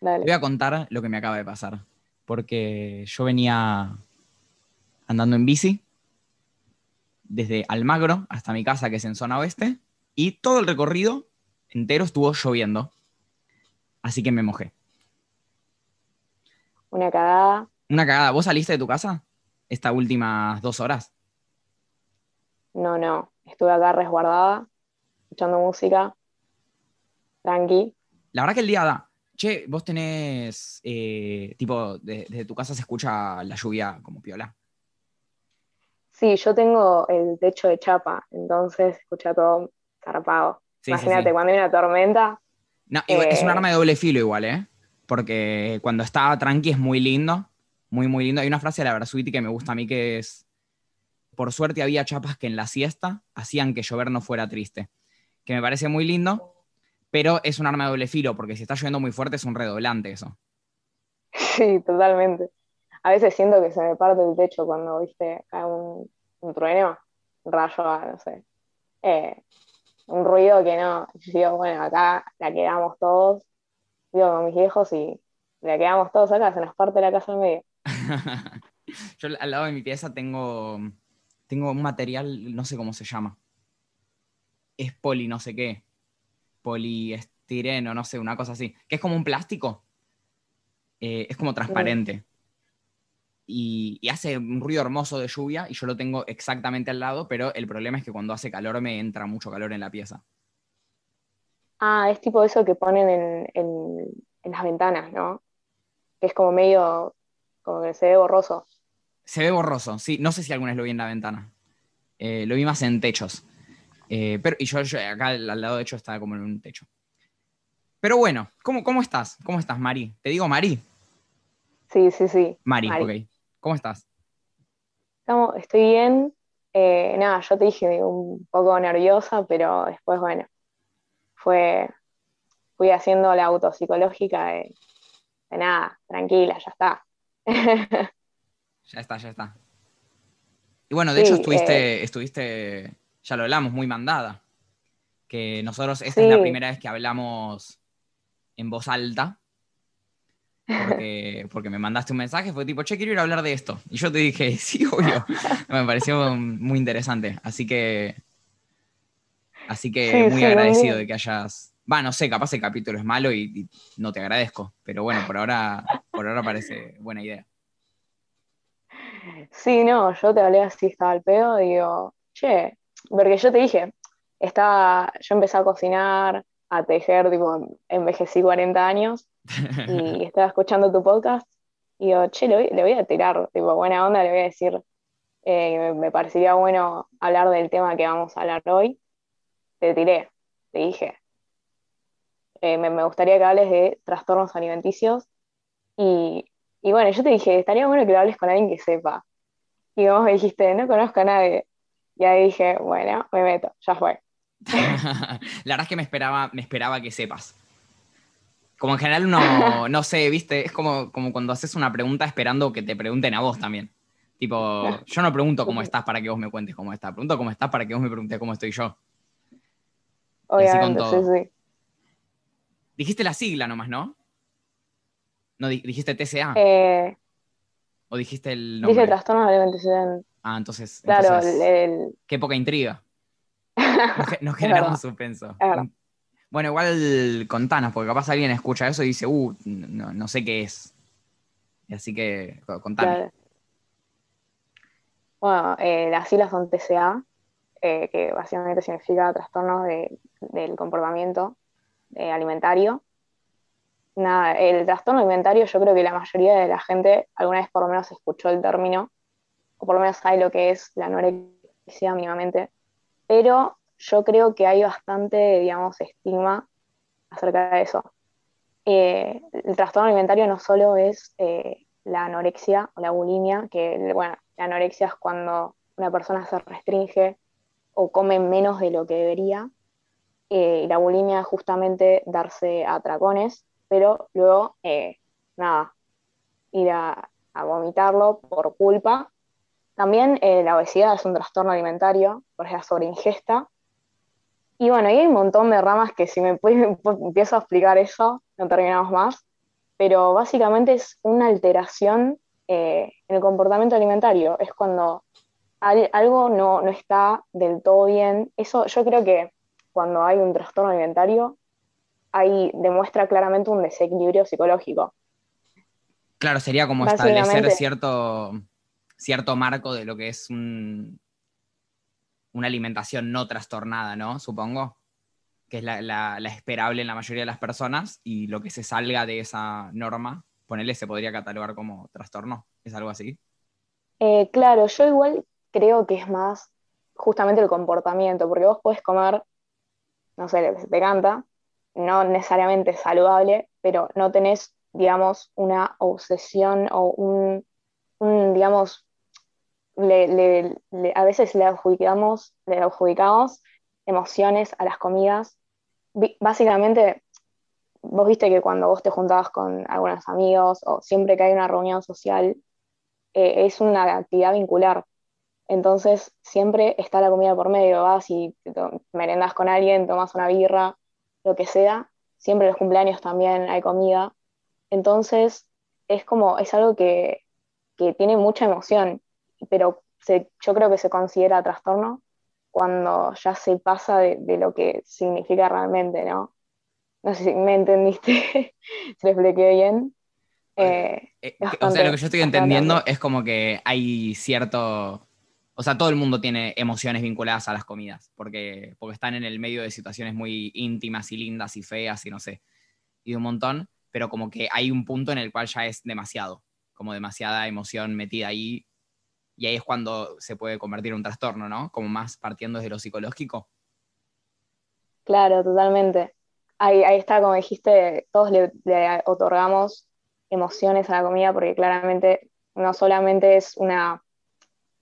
Dale. Voy a contar lo que me acaba de pasar. Porque yo venía andando en bici desde Almagro hasta mi casa, que es en zona oeste, y todo el recorrido entero estuvo lloviendo. Así que me mojé. Una cagada. Una cagada. ¿Vos saliste de tu casa estas últimas dos horas? No, no. Estuve acá resguardada, escuchando música. Tranqui. La verdad que el día da. Che, vos tenés, eh, tipo, de- desde tu casa se escucha la lluvia como piola. Sí, yo tengo el techo de chapa, entonces escucha todo zarpado. Sí, Imagínate, sí. cuando hay una tormenta, No, es un Eh. arma de doble filo igual, ¿eh? Porque cuando está tranqui es muy lindo, muy, muy lindo. Hay una frase de la Versuiti que me gusta a mí que es, por suerte había chapas que en la siesta hacían que llover no fuera triste. Que me parece muy lindo, pero es un arma de doble filo, porque si está lloviendo muy fuerte es un redoblante eso. sí, totalmente. A veces siento que se me parte el techo cuando, viste, cae un, un trueno, un rayo, no sé. Eh, un ruido que no. Yo digo, bueno, acá la quedamos todos, digo con mis viejos y la quedamos todos acá, se nos parte la casa en medio. Yo al lado de mi pieza tengo, tengo un material, no sé cómo se llama. Es poli no sé qué. Poliestireno, no sé, una cosa así. Que es como un plástico. Eh, es como transparente. Y, y hace un ruido hermoso de lluvia y yo lo tengo exactamente al lado, pero el problema es que cuando hace calor me entra mucho calor en la pieza. Ah, es tipo eso que ponen en, en- en las ventanas, ¿no? Que es como medio, como que se ve borroso. Se ve borroso, sí. No sé si alguna vez lo vi en la ventana. Eh, lo vi más en techos. Eh, pero, y yo, yo acá al lado de hecho estaba como en un techo. Pero bueno, ¿cómo, cómo estás? ¿Cómo estás, Mari? ¿Te digo Mari? Sí, sí, sí. Mari, Mari. ok. ¿Cómo estás? Estamos- estoy bien. Eh, nada, yo te dije un poco nerviosa, pero después, bueno, fue, fui haciendo la autopsicológica de, de nada, tranquila, ya está. Ya está, ya está. Y bueno, de hecho estuviste, estuviste, ya lo hablamos, muy mandada. Que nosotros, esta es la primera vez que hablamos en voz alta. Porque, porque me mandaste un mensaje, fue tipo, che, quiero ir a hablar de esto. Y yo te dije, sí, obvio. Me pareció muy interesante. Así que. Así que Sí, muy sí, agradecido muy de que hayas. Va, no sé, capaz el capítulo es malo y, y no te agradezco. Pero bueno, por ahora, por ahora parece buena idea. Sí, no, yo te hablé así, estaba al pedo, digo, che, porque yo te dije, estaba, yo empecé a cocinar, a tejer, tipo, envejecí 40 años y estaba escuchando tu podcast y digo, che, le voy, le voy a tirar, tipo, buena onda, le voy a decir, eh, me parecería bueno hablar del tema que vamos a hablar hoy. Te tiré, te dije, eh, me, me gustaría que hables de trastornos alimenticios y, y bueno, yo te dije, estaría bueno que lo hables con alguien que sepa. Y vos me dijiste, no conozco a nadie. Y ahí dije, bueno, me meto, ya fue. La verdad es que me esperaba, me esperaba que sepas. Como en general uno, no sé, viste, es como, como cuando haces una pregunta esperando que te pregunten a vos también. Tipo, yo no pregunto cómo estás para que vos me cuentes cómo estás, pregunto cómo estás para que vos me preguntes cómo estoy yo. Obviamente, sí, sí. Dijiste la sigla nomás, ¿no? No di- dijiste TCA Eh, o dijiste el dije nombre. trastornos de alimentación. Ah, entonces, Claro, entonces, el, el- qué poca intriga. Nos, ge- nos generamos suspenso. Bueno, igual contanos, porque capaz alguien escucha eso y dice, uh, no, no sé qué es. Así que co- contanos. claro. Bueno, eh, las siglas son TCA, eh, que básicamente significa trastornos de- del comportamiento eh, alimentario. Nada, el trastorno alimentario yo creo que la mayoría de la gente alguna vez por lo menos escuchó el término, o por lo menos sabe lo que es la anorexia mínimamente, pero yo creo que hay bastante, digamos, estigma acerca de eso. Eh, el trastorno alimentario no solo es eh, la anorexia o la bulimia, que bueno, la anorexia es cuando una persona se restringe o come menos de lo que debería, eh, y la bulimia es justamente darse atracones, pero luego, eh, nada, ir a, a vomitarlo por culpa. También eh, la obesidad es un trastorno alimentario, por la sobreingesta. Y bueno, y hay un montón de ramas que si me empiezo a explicar eso, no terminamos más. pero básicamente es una alteración eh, en el comportamiento alimentario. Es cuando algo no, no, está del todo bien. Eso yo creo que cuando hay un trastorno alimentario, ahí demuestra claramente un desequilibrio psicológico. Claro, sería como establecer cierto, cierto marco de lo que es un, una alimentación no trastornada, ¿no? Supongo que es la, esperable en la mayoría de las personas y lo que se salga de esa norma, ponerle, se podría catalogar como trastorno. ¿Es algo así? Eh, claro, yo igual creo que es más justamente el comportamiento, porque vos podés comer, no sé, te canta, no necesariamente saludable, pero no tenés, digamos, una obsesión o un, digamos, a veces le adjudicamos, le adjudicamos emociones a las comidas. Básicamente, vos viste que cuando vos te juntabas con algunos amigos o siempre que hay una reunión social, eh, es una actividad vincular. Entonces, siempre está la comida por medio, vas y merendas con alguien, tomas una birra, lo que sea. Siempre en los cumpleaños también hay comida. Entonces, es como, es algo que, que tiene mucha emoción, pero yo creo que se considera trastorno cuando ya se pasa de, lo que significa realmente, ¿no? No sé si me entendiste, se lo expliqué bien. Eh, eh, o sea, lo que yo estoy entendiendo es como que hay cierto... O sea, todo el mundo tiene emociones vinculadas a las comidas, porque, porque están en el medio de situaciones muy íntimas y lindas y feas y no sé, y un montón, pero como que hay un punto en el cual ya es demasiado, como demasiada emoción metida ahí y ahí es cuando se puede convertir en un trastorno, ¿no? Como más partiendo desde lo psicológico. Claro, totalmente. Ahí, está, como dijiste, todos le, otorgamos emociones a la comida porque claramente no solamente es una,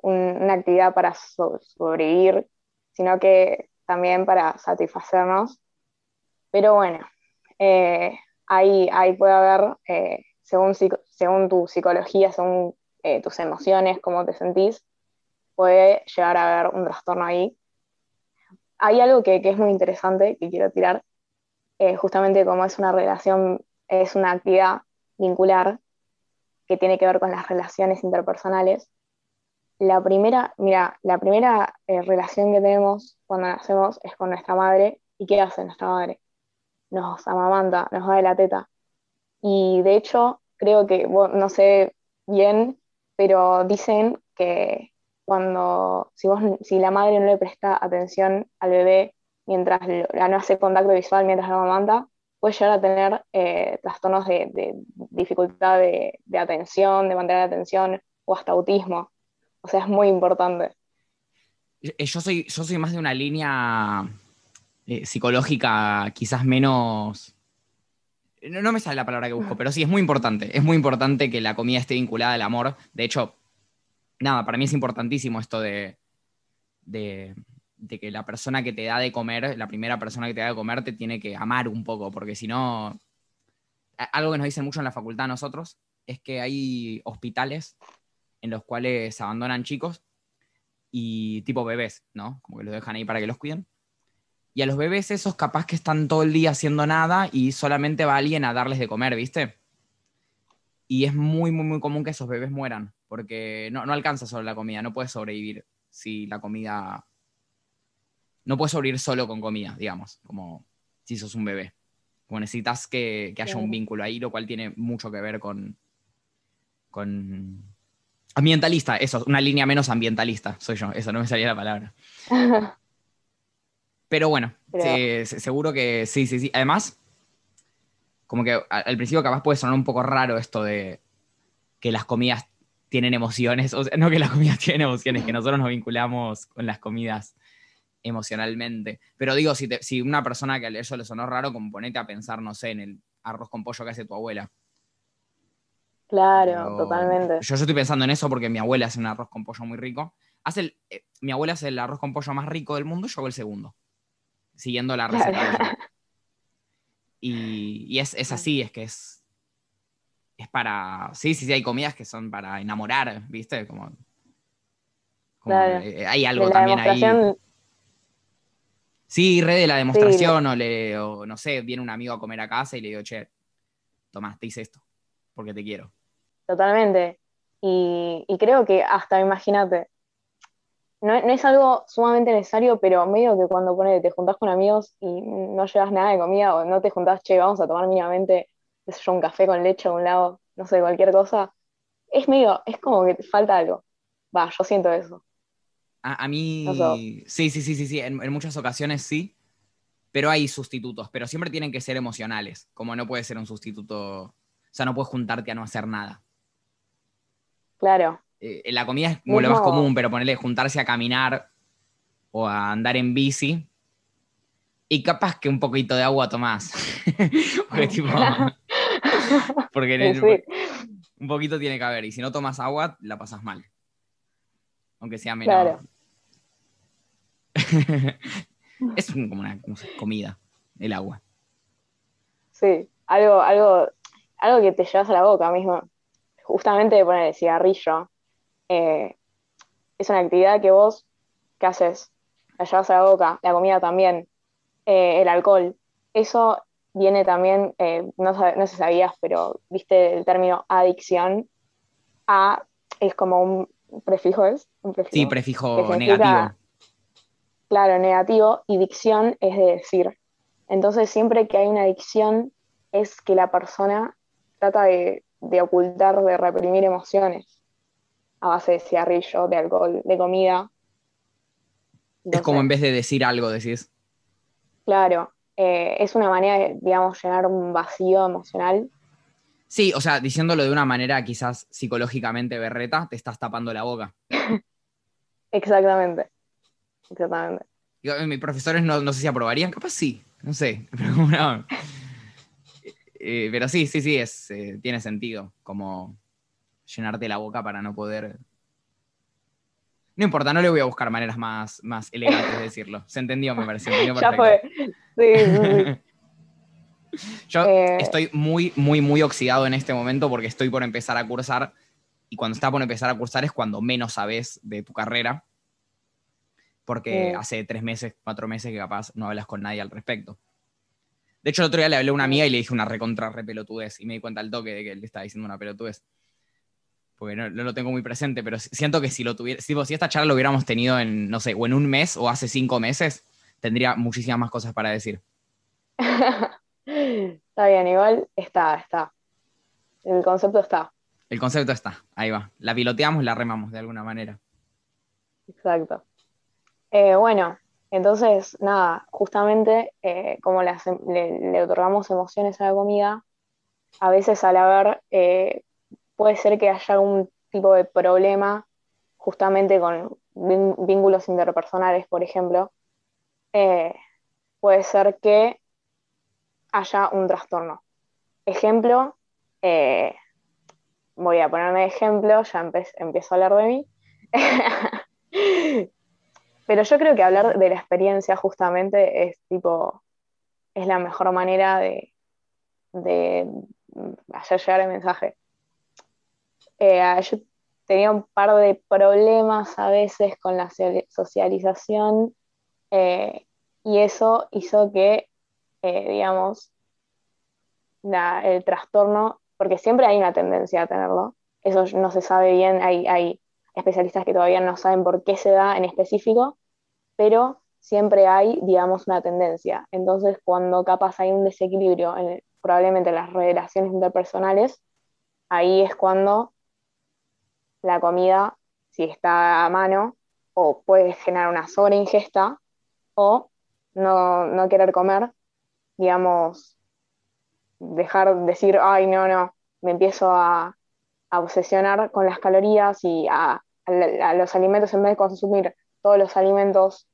una actividad para sobrevivir, sino que también para satisfacernos. Pero bueno, eh, ahí, ahí, puede haber, eh, según, según tu psicología, según eh, tus emociones, cómo te sentís, puede llegar a haber un trastorno ahí. Hay algo que, es muy interesante que quiero tirar, eh, justamente como es una relación, es una actividad vincular que tiene que ver con las relaciones interpersonales. La primera, mira, la primera eh, relación que tenemos cuando nacemos es con nuestra madre. ¿Y qué hace nuestra madre? Nos amamanta, nos da de la teta. Y de hecho, creo que, no sé bien pero dicen que cuando, si, la madre no le presta atención al bebé mientras no hace contacto visual mientras lo amamanta, puede llegar a tener eh, trastornos de, dificultad de, atención, de mantener la atención o hasta autismo. O sea, es muy importante. Eh, yo soy, yo soy más de una línea eh, psicológica quizás menos no, me sale la palabra que busco, pero sí, es muy importante. Es muy importante que la comida esté vinculada al amor. De hecho, nada, para mí es importantísimo esto de, de, que la persona que te da de comer, la primera persona que te da de comer, te tiene que amar un poco, porque si no. Algo que nos dicen mucho en la facultad a nosotros es que hay hospitales en los cuales abandonan chicos y tipo bebés, ¿no? Como que los dejan ahí para que los cuiden. Y a los bebés esos capaz que están todo el día haciendo nada y solamente va alguien a darles de comer, ¿viste? Y es muy, muy, muy común que esos bebés mueran, porque no, no alcanza solo la comida, no puedes sobrevivir si la comida... No puedes sobrevivir solo con comida, digamos, como si sos un bebé. Como necesitas que, que haya un vínculo ahí, lo cual tiene mucho que ver con, con ambientalista, eso, una línea menos ambientalista, soy yo, eso no me salía la palabra. Pero bueno, seguro que sí, sí, sí. Además, como que al principio capaz puede sonar un poco raro esto de que las comidas tienen emociones, o sea, no que las comidas tienen emociones, que nosotros nos vinculamos con las comidas emocionalmente. Pero digo, si, si una persona que a eso le sonó raro, como ponete a pensar, no sé, en el arroz con pollo que hace tu abuela. Claro, totalmente. Yo, yo, estoy pensando en eso porque mi abuela hace un arroz con pollo muy rico. Hace el, eh, mi abuela hace el arroz con pollo más rico del mundo, yo hago el segundo siguiendo la receta. Y, es, así, es que es. Es para. Sí, sí, sí, hay comidas que son para enamorar, ¿viste? Como. Eh, hay algo también ahí. Sí, re de la demostración, o, le, o no sé, viene un amigo a comer a casa y le digo, che, tomás, te hice esto, porque te quiero. Totalmente. Y, creo que hasta, imagínate, no, es algo sumamente necesario, pero medio que cuando pone, te juntás con amigos y no llevas nada de comida o no te juntás, che, vamos a tomar mínimamente un café con leche a un lado, no sé, cualquier cosa, es medio, es como que te falta algo. Va, yo siento eso. A, mí, sí, sí, sí, sí, sí, en, muchas ocasiones sí, pero hay sustitutos, pero siempre tienen que ser emocionales, como no puede ser un sustituto, o sea, no puedes juntarte a no hacer nada. Claro. Eh, la comida es como lo más común, pero ponerle juntarse a caminar o a andar en bici, y capaz que un poquito de agua tomás. porque tipo, porque un poquito tiene que haber, y si no tomas agua, la pasas mal. Aunque sea menos. Claro. es como una comida, el agua. Sí, algo, algo, algo que te llevas a la boca mismo. Justamente de poner el cigarrillo. Eh, es una actividad que vos, ¿qué haces? La llevas a la boca, la comida también, eh, el alcohol. Eso viene también, eh, no, no sé si sabías, pero viste el término adicción. A es como un prefijo, ¿es? Un prefijo, sí, prefijo negativo claro, negativo, y dicción es de decir. Entonces, siempre que hay una dicción, es que la persona trata de, ocultar, de reprimir emociones a base de cigarrillo, de alcohol, de comida. es como en vez de decir algo, decís. Claro, eh, es una manera de, digamos, llenar un vacío emocional. Sí, o sea, diciéndolo de una manera quizás psicológicamente berreta, te estás tapando la boca. Exactamente. Exactamente. mis profesores no, sé si aprobarían, capaz sí, no sé. Eh, pero, sí, sí, sí, es, eh, tiene sentido, como llenarte la boca para no poder... No importa, no le voy a buscar maneras más, más elegantes de decirlo. Se entendió, me parece. ya fue. Yo eh. estoy muy, muy, muy oxidado en este momento porque estoy por empezar a cursar y cuando está por empezar a cursar es cuando menos sabes de tu carrera porque hace tres meses, cuatro meses que capaz no hablas con nadie al respecto. De hecho, el otro día le hablé a una amiga y le dije una recontra re pelotudez y me di cuenta al toque de que él le estaba diciendo una pelotudez. Porque no, lo tengo muy presente, pero siento que si lo tuviera, si, si esta charla lo hubiéramos tenido en, no sé, o en un mes o hace cinco meses, tendría muchísimas más cosas para decir. está bien, igual está, está. El concepto está. El concepto está, ahí va. La piloteamos, la remamos de alguna manera. Exacto. Eh, bueno, entonces, nada, justamente eh, como le, otorgamos emociones a la comida, a veces al haber, eh, puede ser que haya algún tipo de problema justamente con vínculos interpersonales, por ejemplo, puede ser que haya un trastorno. Ejemplo, voy a ponerme de ejemplo, ya empiezo a hablar de mí. Pero yo creo que hablar de la experiencia justamente es tipo, es la mejor manera de, hacer llegar el mensaje. Eh, yo tenía un par de problemas a veces con la socialización eh, y eso hizo que, eh, digamos, el trastorno, porque siempre hay una tendencia a tenerlo, eso no se sabe bien, hay, hay especialistas que todavía no saben por qué se da en específico, pero siempre hay, digamos, una tendencia. Entonces, cuando capaz hay un desequilibrio, en, probablemente en las relaciones interpersonales, ahí es cuando la comida, si está a mano, o puede generar una sobreingesta, o no, no querer comer, digamos, dejar decir, ay, no, no, me empiezo a, obsesionar con las calorías y a, los alimentos en vez de consumir todos los alimentos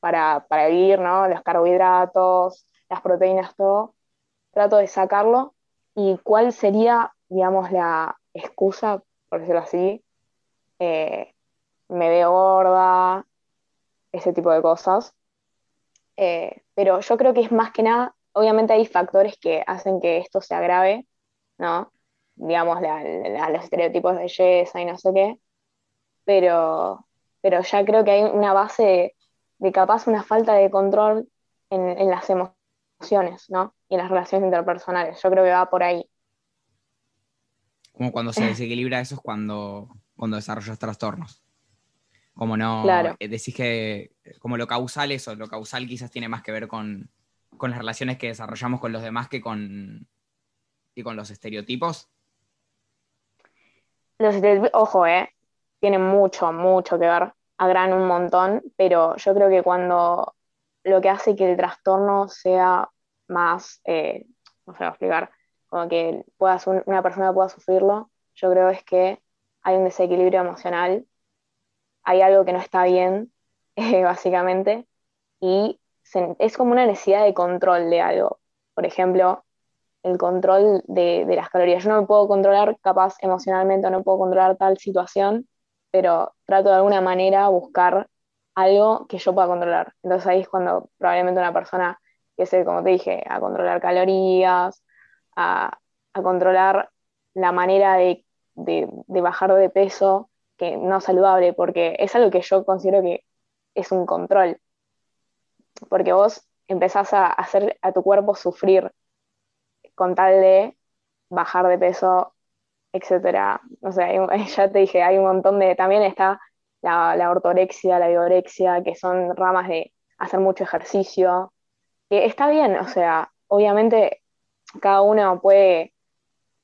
para, vivir, ¿no? Los carbohidratos, las proteínas, todo. Trato de sacarlo. ¿Y cuál sería, digamos, la excusa, por decirlo así? Eh, me veo gorda, ese tipo de cosas. Eh, pero yo creo que es más que nada, obviamente hay factores que hacen que esto se agrave, ¿no? Digamos, los estereotipos de belleza y no sé qué, pero, pero ya creo que hay una base de, capaz una falta de control en, las emociones, ¿no? Y en las relaciones interpersonales. Yo creo que va por ahí. Como cuando se desequilibra eso es cuando, cuando desarrollas trastornos. Como no, Claro. eh, decís que como lo causal eso, lo causal quizás tiene más que ver con, con las relaciones que desarrollamos con los demás que con, y con los estereotipos. Los estereotipos, ojo, eh, tienen mucho, mucho que ver, agran un montón, pero yo creo que cuando lo que hace que el trastorno sea más, eh, no sé cómo explicar, como que puedas, un- una persona pueda sufrirlo, yo creo es que hay un desequilibrio emocional, hay algo que no está bien, eh, básicamente, y se- es como una necesidad de control de algo. Por ejemplo, el control de, de las calorías. Yo no me puedo controlar, capaz emocionalmente, o no puedo controlar tal situación, pero trato de alguna manera buscar algo que yo pueda controlar. Entonces ahí es cuando probablemente una persona empiece, como te dije, a controlar calorías, a, a controlar la manera de, de- bajar de peso, que no saludable, porque es algo que yo considero que es un control. Porque vos empezás a hacer a tu cuerpo sufrir con tal de bajar de peso, etcétera. O sea, hay un- ya te dije, hay un montón de. También está la, ortorexia, la vigorexia, que son ramas de hacer mucho ejercicio, que está bien, o sea, obviamente cada uno puede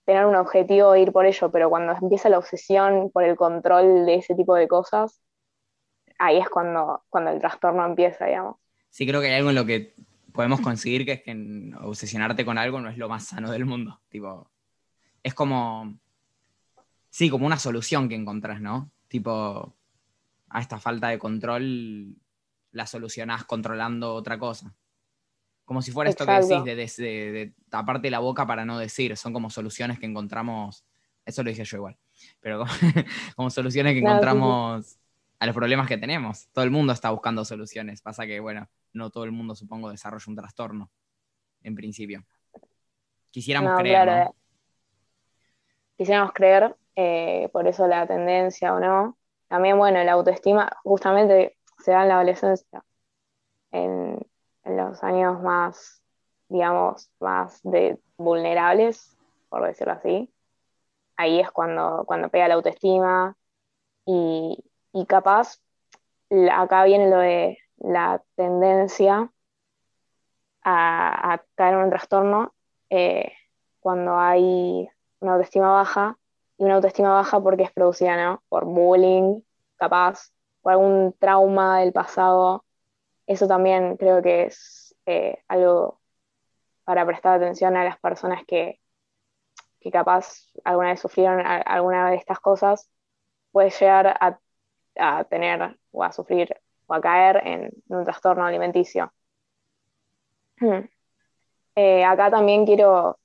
tener un objetivo e ir por ello, pero cuando empieza la obsesión por el control de ese tipo de cosas, ahí es cuando, cuando el trastorno empieza, digamos. Sí, creo que hay algo en lo que podemos conseguir que es que obsesionarte con algo no es lo más sano del mundo. Tipo, es como. Sí, como una solución que encontrás, ¿no? Tipo, a esta falta de control la solucionás controlando otra cosa. Como si fuera esto que decís de, des- de- de taparte la boca para no decir. Son como soluciones que encontramos. Eso lo dije yo igual. Pero como, como soluciones que sí. encontramos a los problemas que tenemos. Todo el mundo está buscando soluciones. Pasa que, bueno, no todo el mundo, supongo, desarrolla un trastorno, en principio. Quisiéramos No, creer, claro, ¿no? eh. Quisiéramos creer, eh, por eso la tendencia o no. También, bueno, la autoestima justamente se da en la adolescencia, en, en los años más, digamos, más de vulnerables, por decirlo así. Ahí es cuando, cuando pega la autoestima y, y capaz, acá viene lo de la tendencia a, caer en un trastorno eh, cuando hay una autoestima baja, y una autoestima baja porque es producida. Por bullying, capaz, por algún trauma del pasado. Eso también creo que es eh, algo para prestar atención a las personas que, que capaz alguna vez sufrieron alguna de estas cosas, puede llegar a, a tener o a sufrir o a caer en un trastorno alimenticio. Hmm. Eh, acá también quiero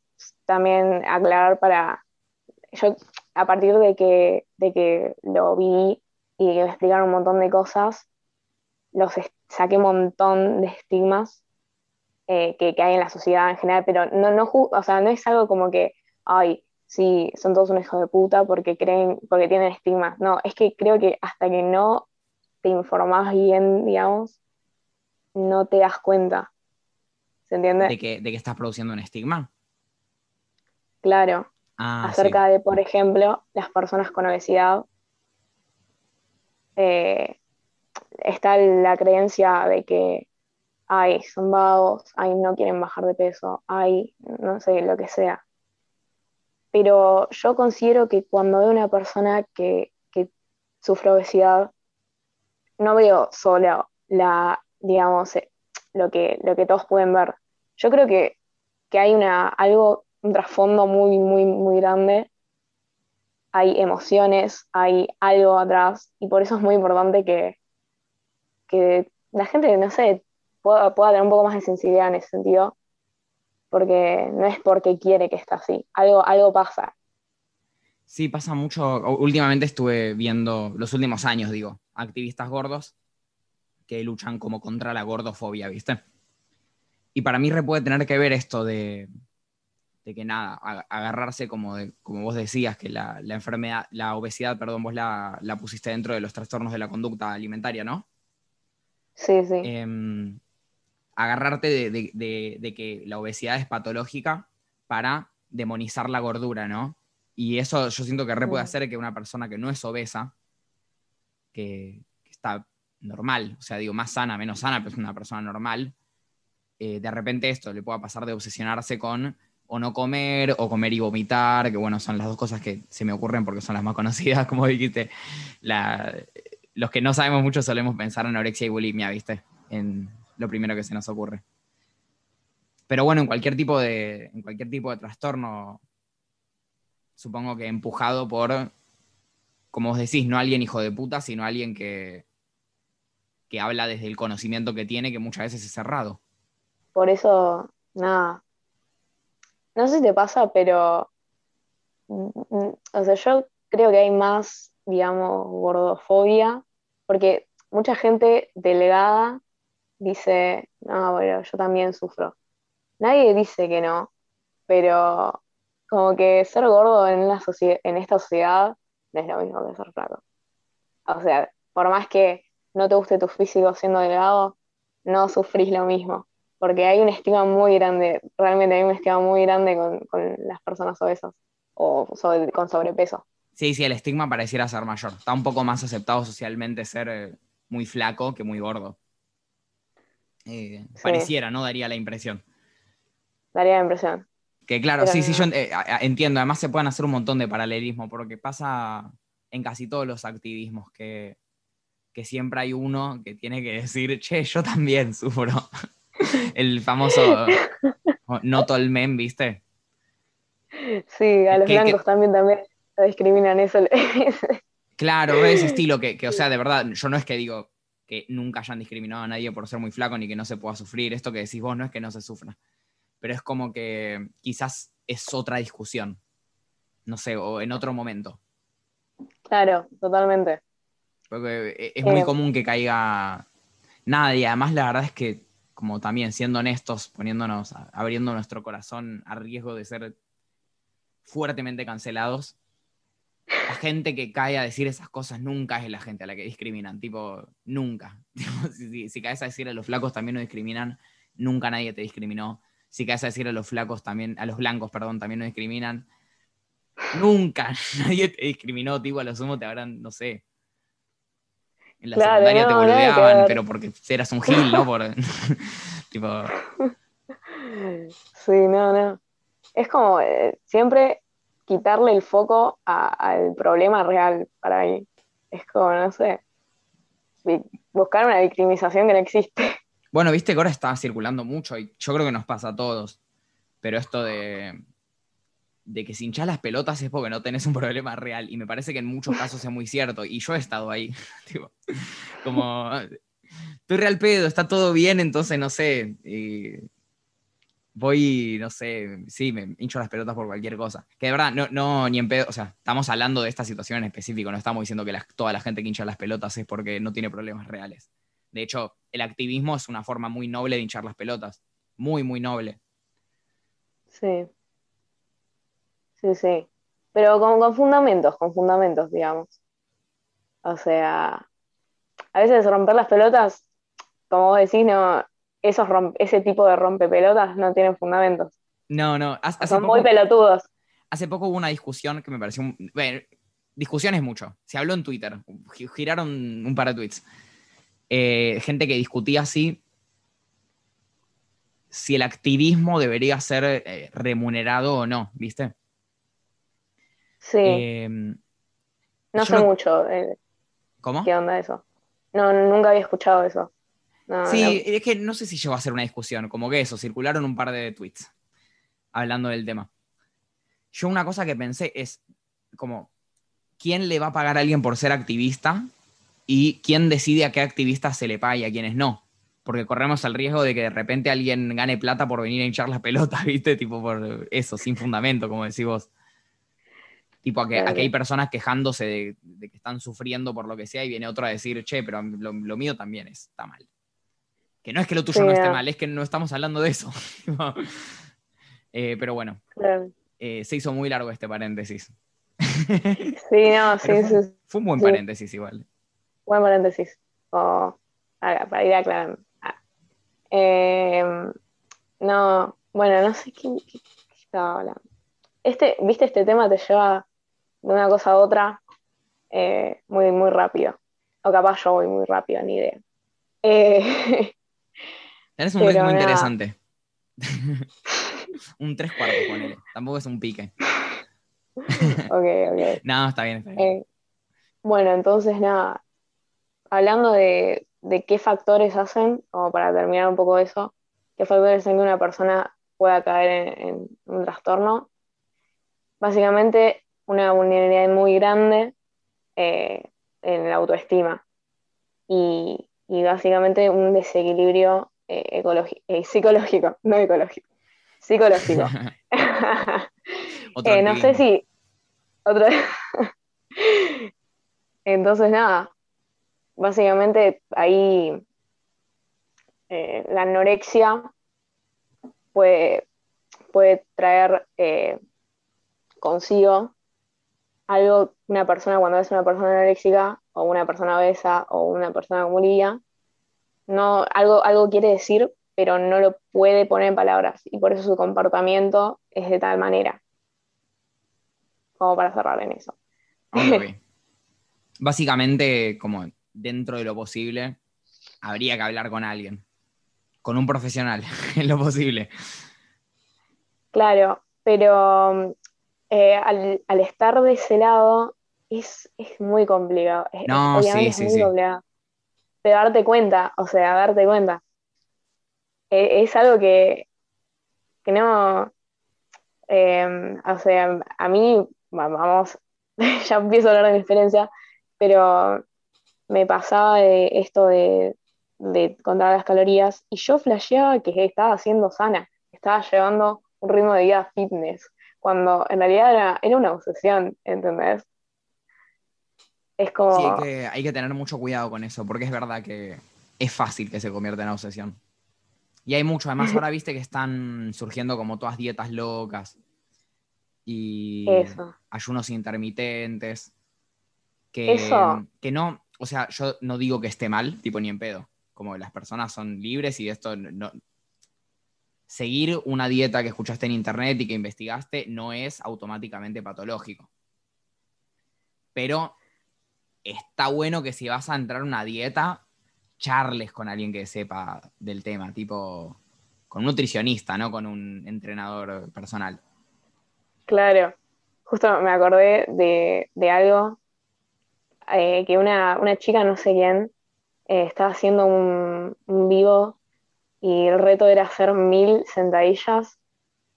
también aclarar para, yo a partir de que, de que lo vi y que me explicaron un montón de cosas, los est- saqué un montón de estigmas eh, que, que hay en la sociedad en general, pero no, no, o sea, no es algo como que, ay, sí, son todos unos hijos de puta porque creen, porque tienen estigmas. No, es que creo que hasta que no te informás bien, digamos, no te das cuenta. ¿Se entiende? De que, de que estás produciendo un estigma. Claro. Ah, acerca de, por ejemplo, las personas con obesidad. Eh, está la creencia de que, ay, son vagos, ay, no quieren bajar de peso, ay, no sé, lo que sea. Pero yo considero que cuando veo una persona que, que sufre obesidad, no veo solo la, digamos, eh, lo que, lo que todos pueden ver. Yo creo que, que hay una, algo, un trasfondo muy, muy, muy grande. Hay emociones, hay algo atrás, y por eso es muy importante que, que la gente, no sé, pueda, pueda tener un poco más de sensibilidad en ese sentido, porque no es porque quiere que esté así, algo, algo pasa. Sí, pasa mucho. Últimamente estuve viendo, los últimos años, digo, activistas gordos que luchan como contra la gordofobia, ¿viste? Y para mí re puede tener que ver esto de, de que nada, agarrarse como, de, como vos decías, que la, la enfermedad, la obesidad, perdón, vos la, la pusiste dentro de los trastornos de la conducta alimentaria, ¿no? Sí, sí. Em, agarrarte de, de- de- de que la obesidad es patológica para demonizar la gordura, ¿no? Y eso yo siento que re puede Mm. hacer que una persona que no es obesa, que, que está normal, o sea, digo, más sana, menos sana, pero es una persona normal, eh, de repente esto le pueda pasar de obsesionarse con o no comer o comer y vomitar, que bueno, son las dos cosas que se me ocurren porque son las más conocidas, como dijiste. La- los que no sabemos mucho solemos pensar en anorexia y bulimia, ¿viste? En lo primero que se nos ocurre. Pero bueno, en cualquier tipo de, en cualquier tipo de trastorno, supongo que empujado por, como vos decís, no alguien hijo de puta, sino alguien que, que habla desde el conocimiento que tiene, que muchas veces es cerrado. Por eso, nada. No sé si te pasa, pero. mm, mm, O sea, yo creo que hay más, digamos, gordofobia, porque mucha gente delgada dice, no, bueno, yo también sufro. Nadie dice que no, pero como que ser gordo en, socie- en esta sociedad no es lo mismo que ser flaco. O sea, por más que no te guste tu físico siendo delgado, no sufrís lo mismo porque hay un estigma muy grande, realmente hay un estigma muy grande con, con las personas obesas o sobre- con sobrepeso. Sí, sí, el estigma pareciera ser mayor. Está un poco más aceptado socialmente ser eh, muy flaco que muy gordo. Eh, Sí. Pareciera, ¿no? Daría la impresión. Daría la impresión. Que claro, Pero sí, sí, no. yo eh, entiendo. Además se pueden hacer un montón de paralelismo, porque pasa en casi todos los activismos que, que siempre hay uno que tiene que decir, che, yo también sufro. el famoso oh, not all men, ¿viste? Sí, a los Que- que- blancos también, también lo discriminan eso. Claro, de ese estilo que, que, o sea, de verdad, yo no es que digo que nunca hayan discriminado a nadie por ser muy flaco ni que no se pueda sufrir. Esto que decís vos no es que no se sufra. Pero es como que quizás es otra discusión. No sé, o en otro momento. Claro, totalmente. Porque e- es muy Eh. común que caiga nada. Y además la verdad es que, como también siendo honestos, poniéndonos, abriendo nuestro corazón a riesgo de ser fuertemente cancelados, la gente que cae a decir esas cosas nunca es la gente a la que discriminan, tipo, nunca. Si, si- si caes a decir a los flacos también nos discriminan, nunca nadie te discriminó. Si caes a decir a los flacos también, a los blancos, perdón, también nos discriminan. Nunca nadie te discriminó, tipo, a lo sumo te habrán, no sé. En la Claro, secundaria te no, boludeaban, pero porque eras un gil, ¿no? Por, tipo, Sí, no, no. Es como eh, siempre quitarle el foco al problema real para mí. Es como, no sé, buscar una victimización que no existe. Bueno, viste que ahora está circulando mucho y yo creo que nos pasa a todos. Pero esto de, de que si hinchás las pelotas es porque no tenés un problema real. Y me parece que en muchos casos es muy cierto. Y yo he estado ahí. tipo, como, estoy real pedo, está todo bien, entonces no sé. Voy, no sé, sí, me hincho las pelotas por cualquier cosa. Que de verdad, no, no ni en pedo. O sea, estamos hablando de esta situación en específico. No estamos diciendo que toda la gente que hincha las pelotas es porque no tiene problemas reales. De hecho, el activismo es una forma muy noble de hinchar las pelotas. Muy, muy noble. Sí. Sí, sí. Pero con, con fundamentos, con fundamentos, digamos. O sea, a veces romper las pelotas, como vos decís, no, esos ese tipo de rompepelotas no tienen fundamentos. No, no. Hace, hace Son poco, muy pelotudos. hace poco hubo una discusión que me pareció. un- Bueno, discusión es mucho. Se habló en Twitter. gi- Giraron un par de tweets. Eh, gente que discutía así si el activismo debería ser eh, remunerado o no, ¿viste? Sí, Eh, no sé no- mucho eh, ¿Cómo? qué onda eso. No, nunca había escuchado eso. No, Sí, es que no sé si llegó a ser una discusión, como que eso, circularon un par de tweets hablando del tema. Yo una cosa que pensé es como, ¿quién le va a pagar a alguien por ser activista? Y quién decide a qué activistas se le paga y a quiénes no. Porque corremos el riesgo de que de repente alguien gane plata por venir a hinchar las pelotas, ¿viste? Tipo por eso, sin fundamento, como decís vos. Tipo, a que, a que hay personas quejándose de, de que están sufriendo por lo que sea y viene otro a decir, che, pero lo, lo mío también está mal. Que no es que lo tuyo Sí, no esté mal, es que no estamos hablando de eso. Eh, pero bueno, Claro. eh, se hizo muy largo este paréntesis. Sí, no, sí, fue, sí. fue un buen sí. paréntesis igual. Buen paréntesis. O- para, para ir aclarando. Ah. Eh, no, bueno, no sé qué, qué- qué estaba hablando. este, viste, este tema te lleva de una cosa a otra eh, muy, muy rápido. O capaz yo voy muy rápido, ni idea. Eh, Tenés un ritmo interesante. un tres cuartos, ponele. Tampoco es un pique. ok, ok. no, está bien, está bien. Eh, bueno, entonces nada. Hablando de, de qué factores hacen, como para terminar un poco eso, qué factores hacen que una persona pueda caer en, un trastorno. Básicamente, una vulnerabilidad muy grande eh, en la autoestima y, básicamente un desequilibrio eh, eh, psicológico, no ecológico, psicológico. no sé si... Otra Entonces, nada, básicamente ahí la anorexia puede, puede traer eh, consigo algo, una persona cuando es una persona anoréxica o una persona obesa o una persona con bulimia, no, algo, algo quiere decir, pero no lo puede poner en palabras y por eso su comportamiento es de tal manera. Como para cerrar en eso. Básicamente, como dentro de lo posible, habría que hablar con alguien con un profesional, en lo posible. Claro, pero eh, al, estar de ese lado es, muy complicado. No, sí, sí, sí. Pero darte cuenta, o sea, darte cuenta. E, es algo que, que no. Em, o sea, a mí, vamos, ya empiezo a hablar de mi experiencia, pero me pasaba de esto de, de contar las calorías y yo flasheaba que estaba haciendo sana, estaba llevando un ritmo de vida fitness, cuando en realidad era, una obsesión, ¿entendés? Es como... Sí, hay que, hay que tener mucho cuidado con eso, porque es verdad que es fácil que se convierta en obsesión. Y hay mucho, además ahora viste que están surgiendo como todas dietas locas y ayunos intermitentes. Que, que no, o sea, yo no digo que esté mal, tipo ni en pedo como las personas son libres y esto no, seguir una dieta que escuchaste en internet y que investigaste no es automáticamente patológico. Pero está bueno que si vas a entrar a una dieta, charles con alguien que sepa del tema, tipo con un nutricionista, no con un entrenador personal. Claro, justo me acordé de, algo eh, que una, una, chica, no sé quién, eh, estaba haciendo un, vivo y el reto era hacer mil sentadillas.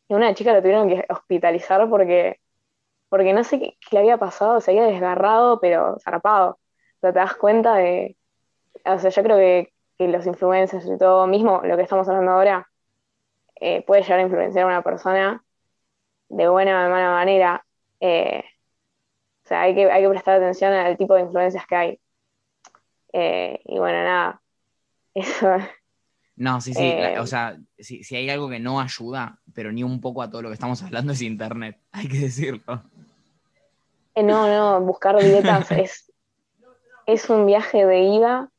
Y una chica la tuvieron que hospitalizar porque, porque no sé qué, le había pasado, se había desgarrado, pero zarpado. O sea, te das cuenta de. O sea, yo creo que, los influencers y todo, mismo lo que estamos hablando ahora, eh, puede llegar a influenciar a una persona de buena o de mala manera. Eh, o sea, hay que, hay que prestar atención al tipo de influencias que hay. Eh, y bueno, nada, eso. No, sí, sí, o sea, si, hay algo que no ayuda, pero ni un poco a todo lo que estamos hablando es Internet, hay que decirlo. Eh, no, no, buscar dietas es, es un viaje de ida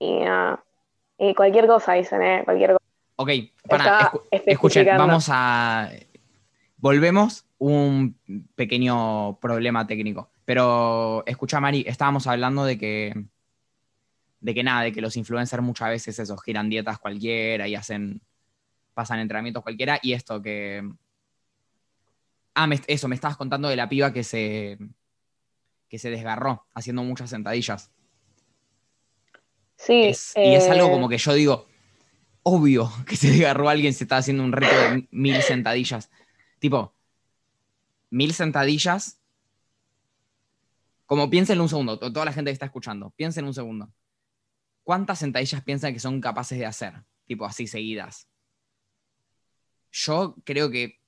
y y cualquier cosa dicen, ¿eh? Cualquier cosa. Ok, para, escuchen, vamos a... Volvemos un pequeño problema técnico. Pero escucha, Mari, estábamos hablando de que, de que nada, de que los influencers muchas veces esos giran dietas cualquiera y hacen, pasan entrenamientos cualquiera. Y esto que... Ah, eso, me estabas contando de la piba que se, que se desgarró haciendo muchas sentadillas. Sí. Y es algo como eh, que yo digo, obvio que se desgarró alguien, se está haciendo un reto de mil sentadillas. Tipo, mil sentadillas como piensen un segundo, toda la gente que está escuchando, piensen un segundo. ¿Cuántas sentadillas piensan que son capaces de hacer? Tipo así seguidas. Yo creo que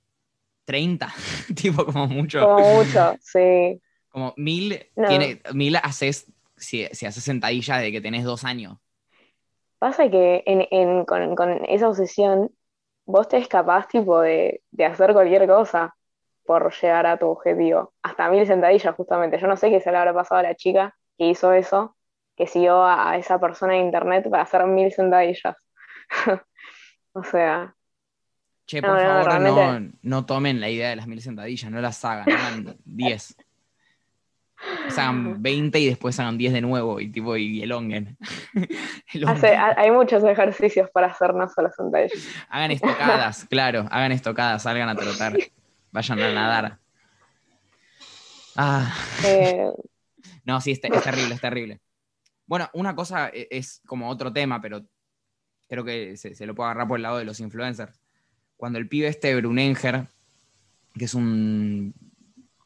30, tipo como mucho. Como mucho, sí. Como mil, tiene, mil haces, si, haces sentadilla de que tenés dos años. Pasa que con, esa obsesión, vos te es capaz tipo de, de hacer cualquier cosa por llegar a tu objetivo. Hasta mil sentadillas, justamente. Yo no sé qué se le habrá pasado a la chica que hizo eso, que siguió a, esa persona de internet para hacer mil sentadillas. o sea. Che, por no, favor, no, realmente- no tomen la idea de las mil sentadillas, no las hagan, hagan 10. O sea, hagan 20 y después hagan 10 de nuevo y tipo y elonguen. Elonguen. Hace- ha- hay muchos ejercicios para hacer no solo sentadillas. Hagan estocadas, claro, hagan estocadas, salgan a trotar, vayan a nadar. Ah, Eh, no, sí, es, te- es terrible, es terrible. Bueno, una cosa e- es como otro tema, pero creo que se, se lo puedo agarrar por el lado de los influencers. Cuando el pibe este Brunenger, que es un,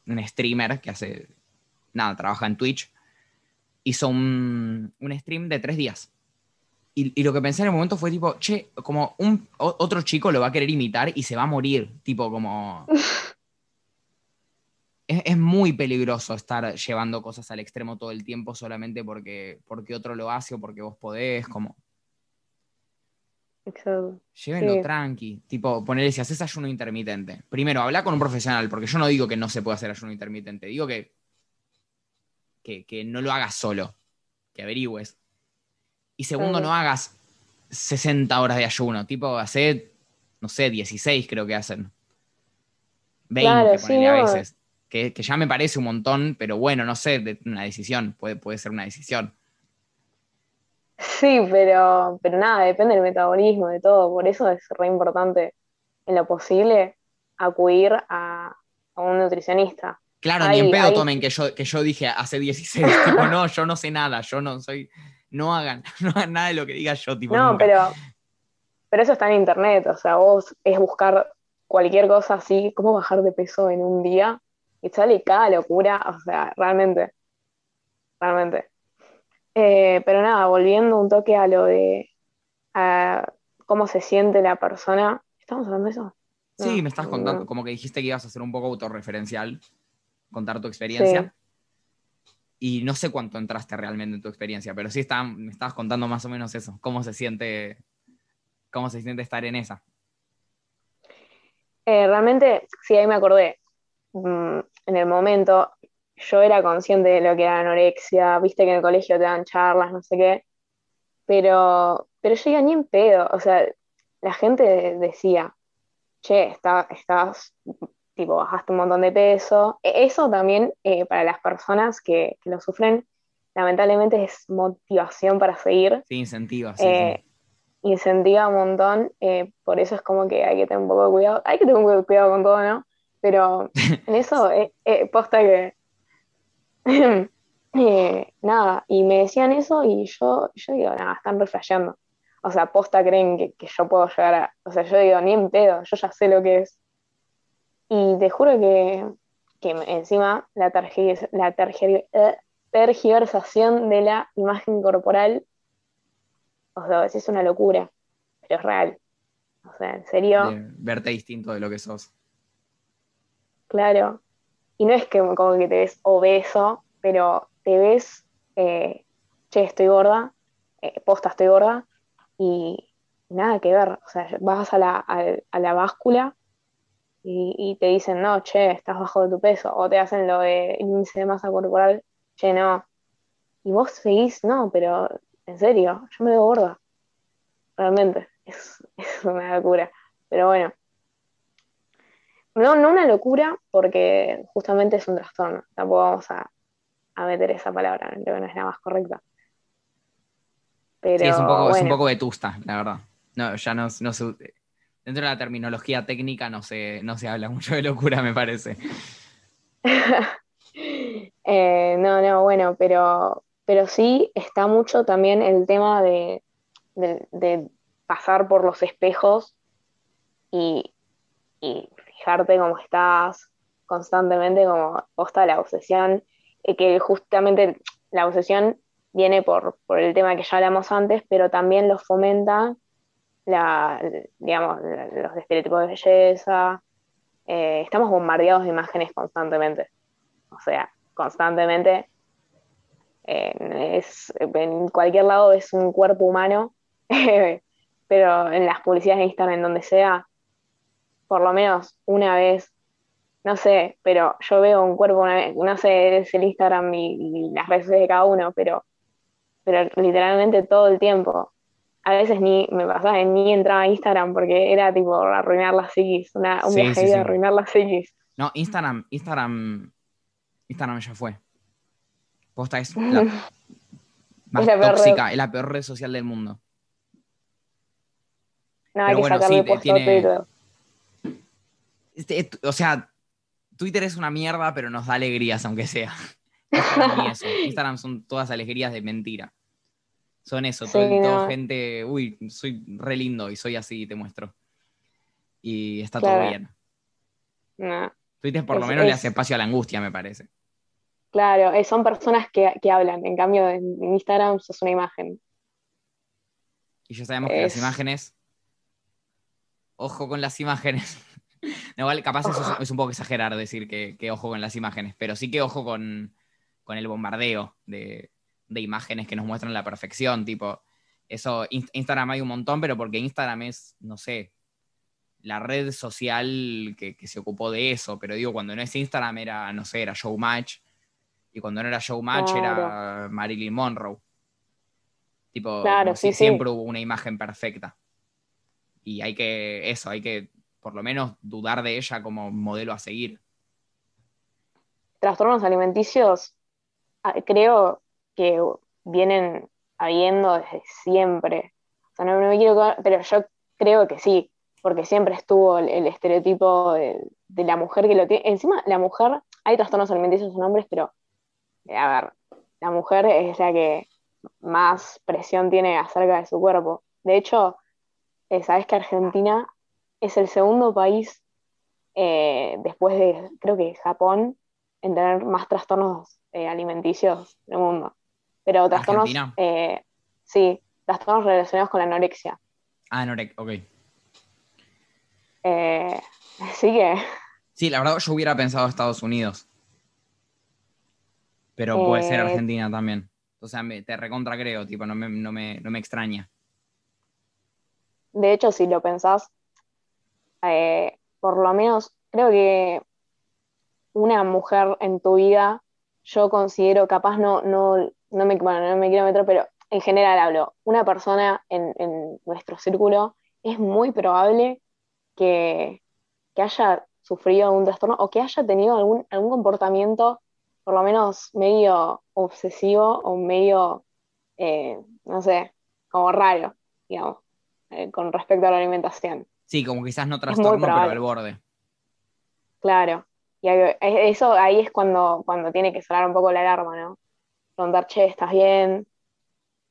un streamer que hace, nada, trabaja en Twitch, hizo un, un stream de tres días. Y, y lo que pensé en el momento fue tipo, che, como un, otro chico lo va a querer imitar y se va a morir. Tipo, como... Es, es muy peligroso estar llevando cosas al extremo todo el tiempo solamente porque, porque otro lo hace o porque vos podés, como... exacto. Llévenlo Sí. tranqui. Tipo, ponerle si haces ayuno intermitente. Primero, habla con un profesional, porque yo no digo que no se pueda hacer ayuno intermitente. Digo que, que, que no lo hagas solo. Que averigües. Y segundo, no hagas 60 horas de ayuno. Tipo, hace, no sé, 16 creo que hacen. 20, Claro, sí, ponele a no. veces. Que, que ya me parece un montón, pero bueno, no sé, de- una decisión. Puede, puede ser una decisión. Sí, pero, pero nada, depende del metabolismo, de todo. Por eso es re importante, en lo posible, acudir a, a un nutricionista. Claro, ni en pedo tomen que yo, que yo dije hace 16. tipo, no, yo no sé nada, yo no soy. No hagan, no hagan nada de lo que diga yo, tipo. No, nunca. pero, pero eso está en internet, o sea, vos es buscar cualquier cosa así, cómo bajar de peso en un día, y sale cada locura, o sea, realmente, realmente. Eh, pero nada, volviendo un toque a lo de a cómo se siente la persona, ¿estamos hablando de eso? Sí, me estás contando, no. como que dijiste que ibas a hacer un poco autorreferencial, contar tu experiencia. Y no sé cuánto entraste realmente en tu experiencia, pero sí está, me estabas contando más o menos eso, cómo se siente, cómo se siente estar en esa. Eh, realmente, sí, ahí me acordé. Mm, en el momento, yo era consciente de lo que era anorexia, viste que en el colegio te dan charlas, no sé qué, pero, pero yo iba ni en pedo. O sea, la gente decía, che, está, estás, tipo, bajaste un montón de peso. E- Eso también, eh, para las personas que, que lo sufren, lamentablemente es motivación para seguir Sí, incentiva, sí, eh, incentiva un montón, eh, por eso es como que hay que tener un poco de cuidado, hay que tener un poco de cuidado con todo, ¿no? Pero en eso, eh, posta que, eh, nada, y me decían eso y yo, yo digo, nada, están reflejando. O sea, posta creen que, que yo puedo llegar a, o sea, yo digo, ni en pedo, yo ya sé lo que es. Y te juro que, que encima la, la eh, tergiversación de la imagen corporal o sea, es una locura, pero es real. O sea, en serio, de verte distinto de lo que sos. claro. Y no es que como que te ves obeso, pero te ves, eh, che, estoy gorda, eh, posta, estoy gorda, y nada que ver. O sea, vas a la, a, la báscula y, y te dicen, no, che, estás bajo de tu peso, o te hacen lo de índice de masa corporal, che, no. Y vos seguís, no, pero en serio, yo me veo gorda. Realmente, es, es una locura. Pero bueno. No, no una locura, porque justamente es un trastorno. Tampoco vamos a, a meter esa palabra, creo que no es la más correcta. Pero sí, es un, poco, es un bueno, poco vetusta, la verdad. No, ya no, no se. Dentro de la terminología técnica no se, no se habla mucho de locura, me parece. Eh, no, no, bueno, pero, pero sí está mucho también el tema de, de- de pasar por los espejos y, y cómo estás constantemente, como posta la obsesión, eh, que justamente la obsesión viene por, por el tema que ya hablamos antes, pero también lo fomenta la, digamos, los estereotipos de belleza. Eh, estamos bombardeados de imágenes constantemente. O sea, constantemente. eh, es, en cualquier lado es un cuerpo humano, pero en las publicidades de Instagram, en donde sea, por lo menos una vez, no sé, pero yo veo un cuerpo una vez, no sé, es el Instagram y, y las redes de cada uno, pero, pero literalmente todo el tiempo a veces ni me pasaba ni entraba a Instagram porque era tipo arruinar la psiquis, una, un Sí, viaje sí, de sí. arruinar la psiquis. No, Instagram, Instagram, Instagram ya fue. Posta es la más la peor red. tóxica, es la peor red social del mundo. No, hay Pero que bueno, sí, tiene-. Este, et- o sea, Twitter es una mierda, pero nos da alegrías, aunque sea. Instagram ni eso. Instagram son todas alegrías de mentira. Son eso, todo, Sí, todo no. gente, uy, soy re lindo y soy así, te muestro. Y está Claro. todo bien. No. Twitter por lo Es- menos le es- hace espacio a la angustia, me parece. Claro, eh, son personas que, que hablan. En cambio, en, Instagram sos una imagen. Y ya sabemos que las Es- imágenes. Ojo con las imágenes. No, igual, capaz eso es, un poco exagerar decir que, que ojo con las imágenes, pero sí que ojo con, con el bombardeo de, de imágenes que nos muestran la perfección. Tipo, eso, Inst- Instagram hay un montón, pero porque Instagram es, no sé, la red social que, que se ocupó de eso. Pero digo, cuando no es Instagram era, no sé, era Showmatch. Y cuando no era Showmatch era Marilyn Monroe. Tipo, Claro, si sí. siempre hubo una imagen perfecta. Y hay que, eso, hay que por lo menos dudar de ella como modelo a seguir. Trastornos alimenticios, ah, creo que vienen habiendo desde siempre. O sea, no, me quiero, pero yo creo que sí, porque siempre estuvo el, el estereotipo de, de la mujer que lo tiene. Encima, la mujer, hay trastornos alimenticios en hombres, pero, eh, a ver, la mujer es la que más presión tiene acerca de su cuerpo. De hecho, eh, sabes que Argentina es el segundo país eh, después de, creo que Japón, en tener más trastornos eh, alimenticios del mundo. Pero trastornos, eh, sí, trastornos relacionados con la anorexia. Ah, Norec, ok. Así que, Sí, la verdad yo hubiera pensado Estados Unidos. Pero puede ser Argentina también. O sea, me- te recontra creo, tipo, no me, no me, no me extraña. de hecho, si lo pensás, eh, por lo menos creo que una mujer en tu vida, yo considero, capaz no, no, no me, bueno, no me quiero meter, pero en general hablo, una persona en, en nuestro círculo es muy probable que, que haya sufrido algún trastorno o que haya tenido algún, algún comportamiento, por lo menos medio obsesivo o medio, eh, no sé, como raro, digamos, eh, con respecto a la alimentación. Sí, como quizás no trastorno, pero al borde. Claro. Y eso ahí es cuando, cuando tiene que sonar un poco la alarma, ¿no? Preguntar, che, ¿estás bien?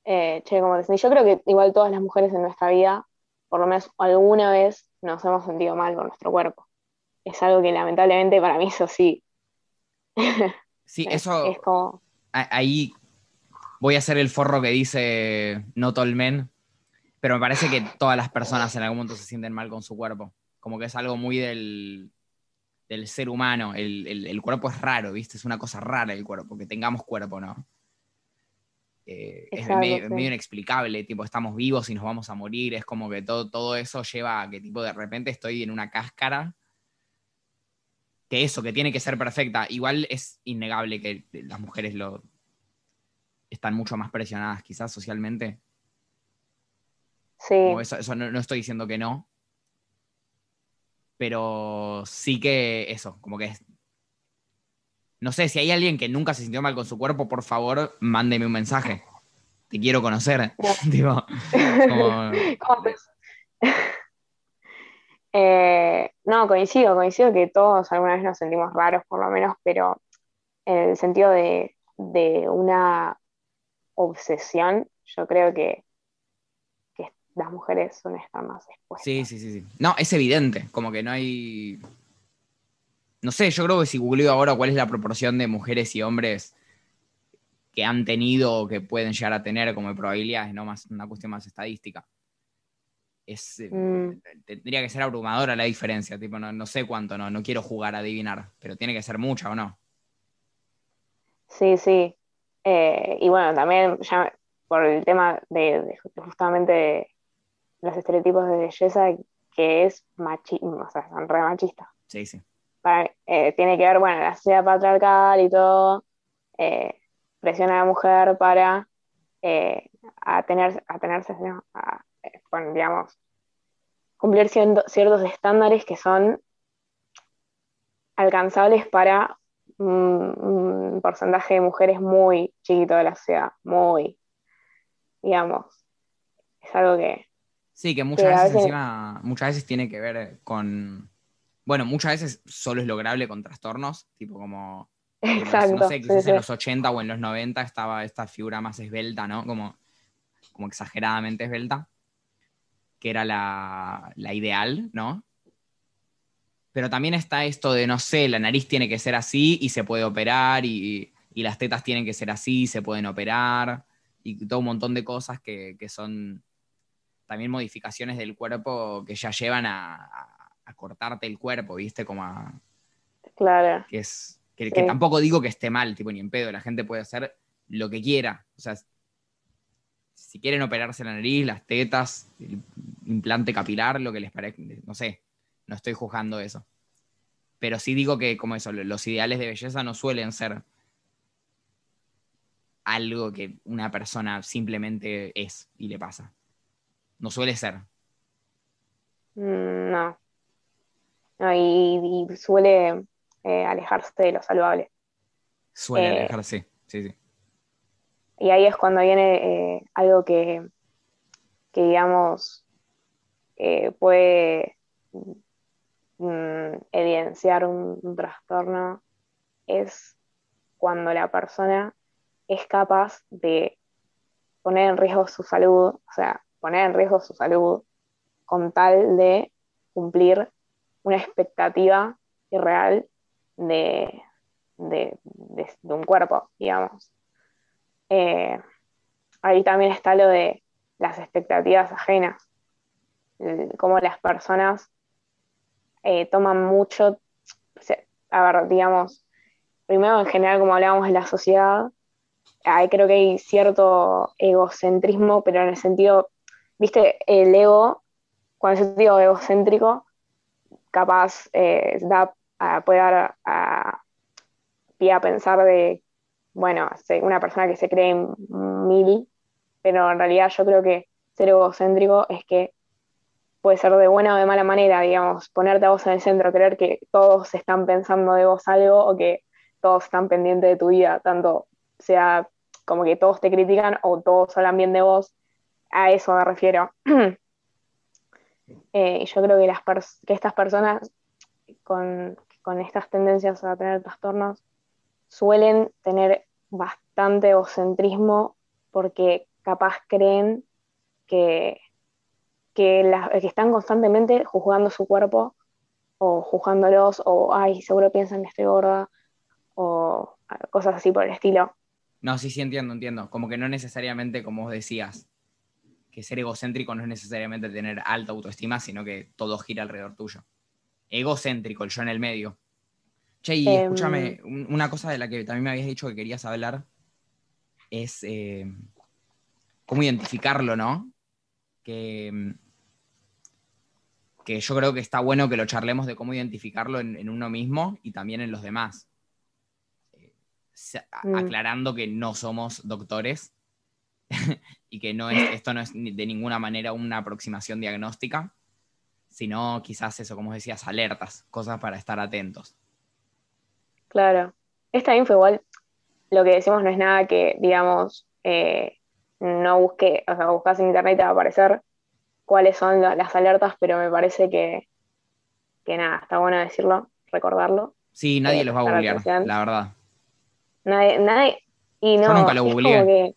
Eh, che, ¿cómo te sentís? Yo creo que igual todas las mujeres en nuestra vida, por lo menos alguna vez, nos hemos sentido mal con nuestro cuerpo. Es algo que lamentablemente para mí eso sí. Sí, es, eso, es como, ahí voy a hacer el forro que dice Not All Men, pero me parece que todas las personas en algún momento se sienten mal con su cuerpo. Como que es algo muy del, del ser humano. El, el- el cuerpo es raro, ¿viste? Es una cosa rara el cuerpo, que tengamos cuerpo, ¿no? Eh, es medio, sí. medio inexplicable, tipo, estamos vivos y nos vamos a morir. Es como que todo, todo eso lleva a que, tipo, de repente estoy en una cáscara que eso, que tiene que ser perfecta. Igual es innegable que las mujeres lo están mucho más presionadas, quizás socialmente. Sí, Como eso eso no, no estoy diciendo que no. Pero sí que eso, como que es. No sé, si hay alguien que nunca se sintió mal con su cuerpo, por favor, mándeme un mensaje. Te quiero conocer. Como- ¿Cómo te- Eh, no, coincido, coincido que todos alguna vez nos sentimos raros, por lo menos, pero en el sentido de, de una obsesión, yo creo que las mujeres son estar más expuestas. Sí, sí, sí, sí. No, es evidente, como que no hay. No sé, yo creo que si googleo ahora cuál es la proporción de mujeres y hombres que han tenido o que pueden llegar a tener como probabilidades, no más una cuestión más estadística. Es, eh, Mm. Tendría que ser abrumadora la diferencia, tipo, no, no sé cuánto, no, no quiero jugar a adivinar, pero tiene que ser mucha o no. Sí, sí. Eh, y bueno, también ya por el tema de, de justamente de los estereotipos de belleza, que es machismo, o sea, son re machistas. Sí, sí. para- eh, tiene que ver, bueno, la sociedad patriarcal y todo, eh, presiona a la mujer para eh, atenerse, atenerse, ¿no? a eh, digamos, cumplir ciertos estándares que son alcanzables para un, porcentaje de mujeres muy chiquito de la sociedad, muy, digamos, es algo que... Sí, que muchas veces, encima, muchas veces tiene que ver con, bueno, muchas veces solo es lograble con trastornos, tipo como, Exacto, no sé, quizás en los 80 o en los 90 estaba esta figura más esbelta, ¿no? Como, como exageradamente esbelta, que era la, la ideal, ¿no? pero también está esto de, no sé, la nariz tiene que ser así y se puede operar, y, las tetas tienen que ser así y se pueden operar, y todo un montón de cosas que, son también modificaciones del cuerpo que ya llevan a, cortarte el cuerpo, ¿viste? Como a... Claro. Que es... Que, tampoco digo que esté mal, tipo, ni en pedo, la gente puede hacer lo que quiera. O sea, si quieren operarse la nariz, las tetas, el implante capilar, lo que les parezca, no sé, no estoy juzgando eso. Pero sí digo que, como eso, los ideales de belleza no suelen ser algo que una persona simplemente es y le pasa. No suele ser. Mm, no. y, suele eh, alejarse de lo saludable. Suele eh, alejarse, sí, sí. Y ahí es cuando viene eh, algo que, que digamos, puede Mm, evidenciar un, trastorno es cuando la persona es capaz de poner en riesgo su salud, o sea, poner en riesgo su salud con tal de cumplir una expectativa irreal de, de, un cuerpo, digamos. Eh, ahí también está lo de las expectativas ajenas, cómo las personas eh, toman mucho, a ver, digamos, primero en general, como hablábamos de la sociedad, ahí creo que hay cierto egocentrismo, pero en el sentido, viste, el ego, cuando yo digo egocéntrico, capaz eh, da, puede dar a, pie a pensar de, bueno, una persona que se cree mil, pero en realidad yo creo que ser egocéntrico es que puede ser de buena o de mala manera, digamos, ponerte a vos en el centro, creer que todos están pensando de vos algo o que todos están pendientes de tu vida, tanto sea como que todos te critican o todos hablan bien de vos, a eso me refiero. Eh, yo creo que, las que estas personas con, con estas tendencias a tener trastornos suelen tener bastante egocentrismo porque capaz creen que, que, están constantemente juzgando su cuerpo o juzgándolos o, ay, seguro piensan que estoy gorda o cosas así por el estilo. No, sí, sí, entiendo, entiendo. Como que no necesariamente, como vos decías, que ser egocéntrico no es necesariamente tener alta autoestima, sino que todo gira alrededor tuyo. Egocéntrico, el yo en el medio. Che, y em, escúchame, una cosa de la que también me habías dicho que querías hablar es eh, cómo identificarlo, ¿no? Que mm, que yo creo que está bueno que lo charlemos de cómo identificarlo en, uno mismo y también en los demás. Eh, mm. Aclarando que no somos doctores y que no es, esto no es de ninguna manera una aproximación diagnóstica, sino quizás eso, como decías, alertas, cosas para estar atentos. Claro. Esta info igual, lo que decimos no es nada que, digamos, eh, no busque, o sea, buscas en internet y te va a aparecer, cuáles son las alertas, pero me parece que, que nada, está bueno decirlo, recordarlo. Sí, nadie los va a googlear, la verdad. Nadie, nadie, y no, Yo nunca lo googleé.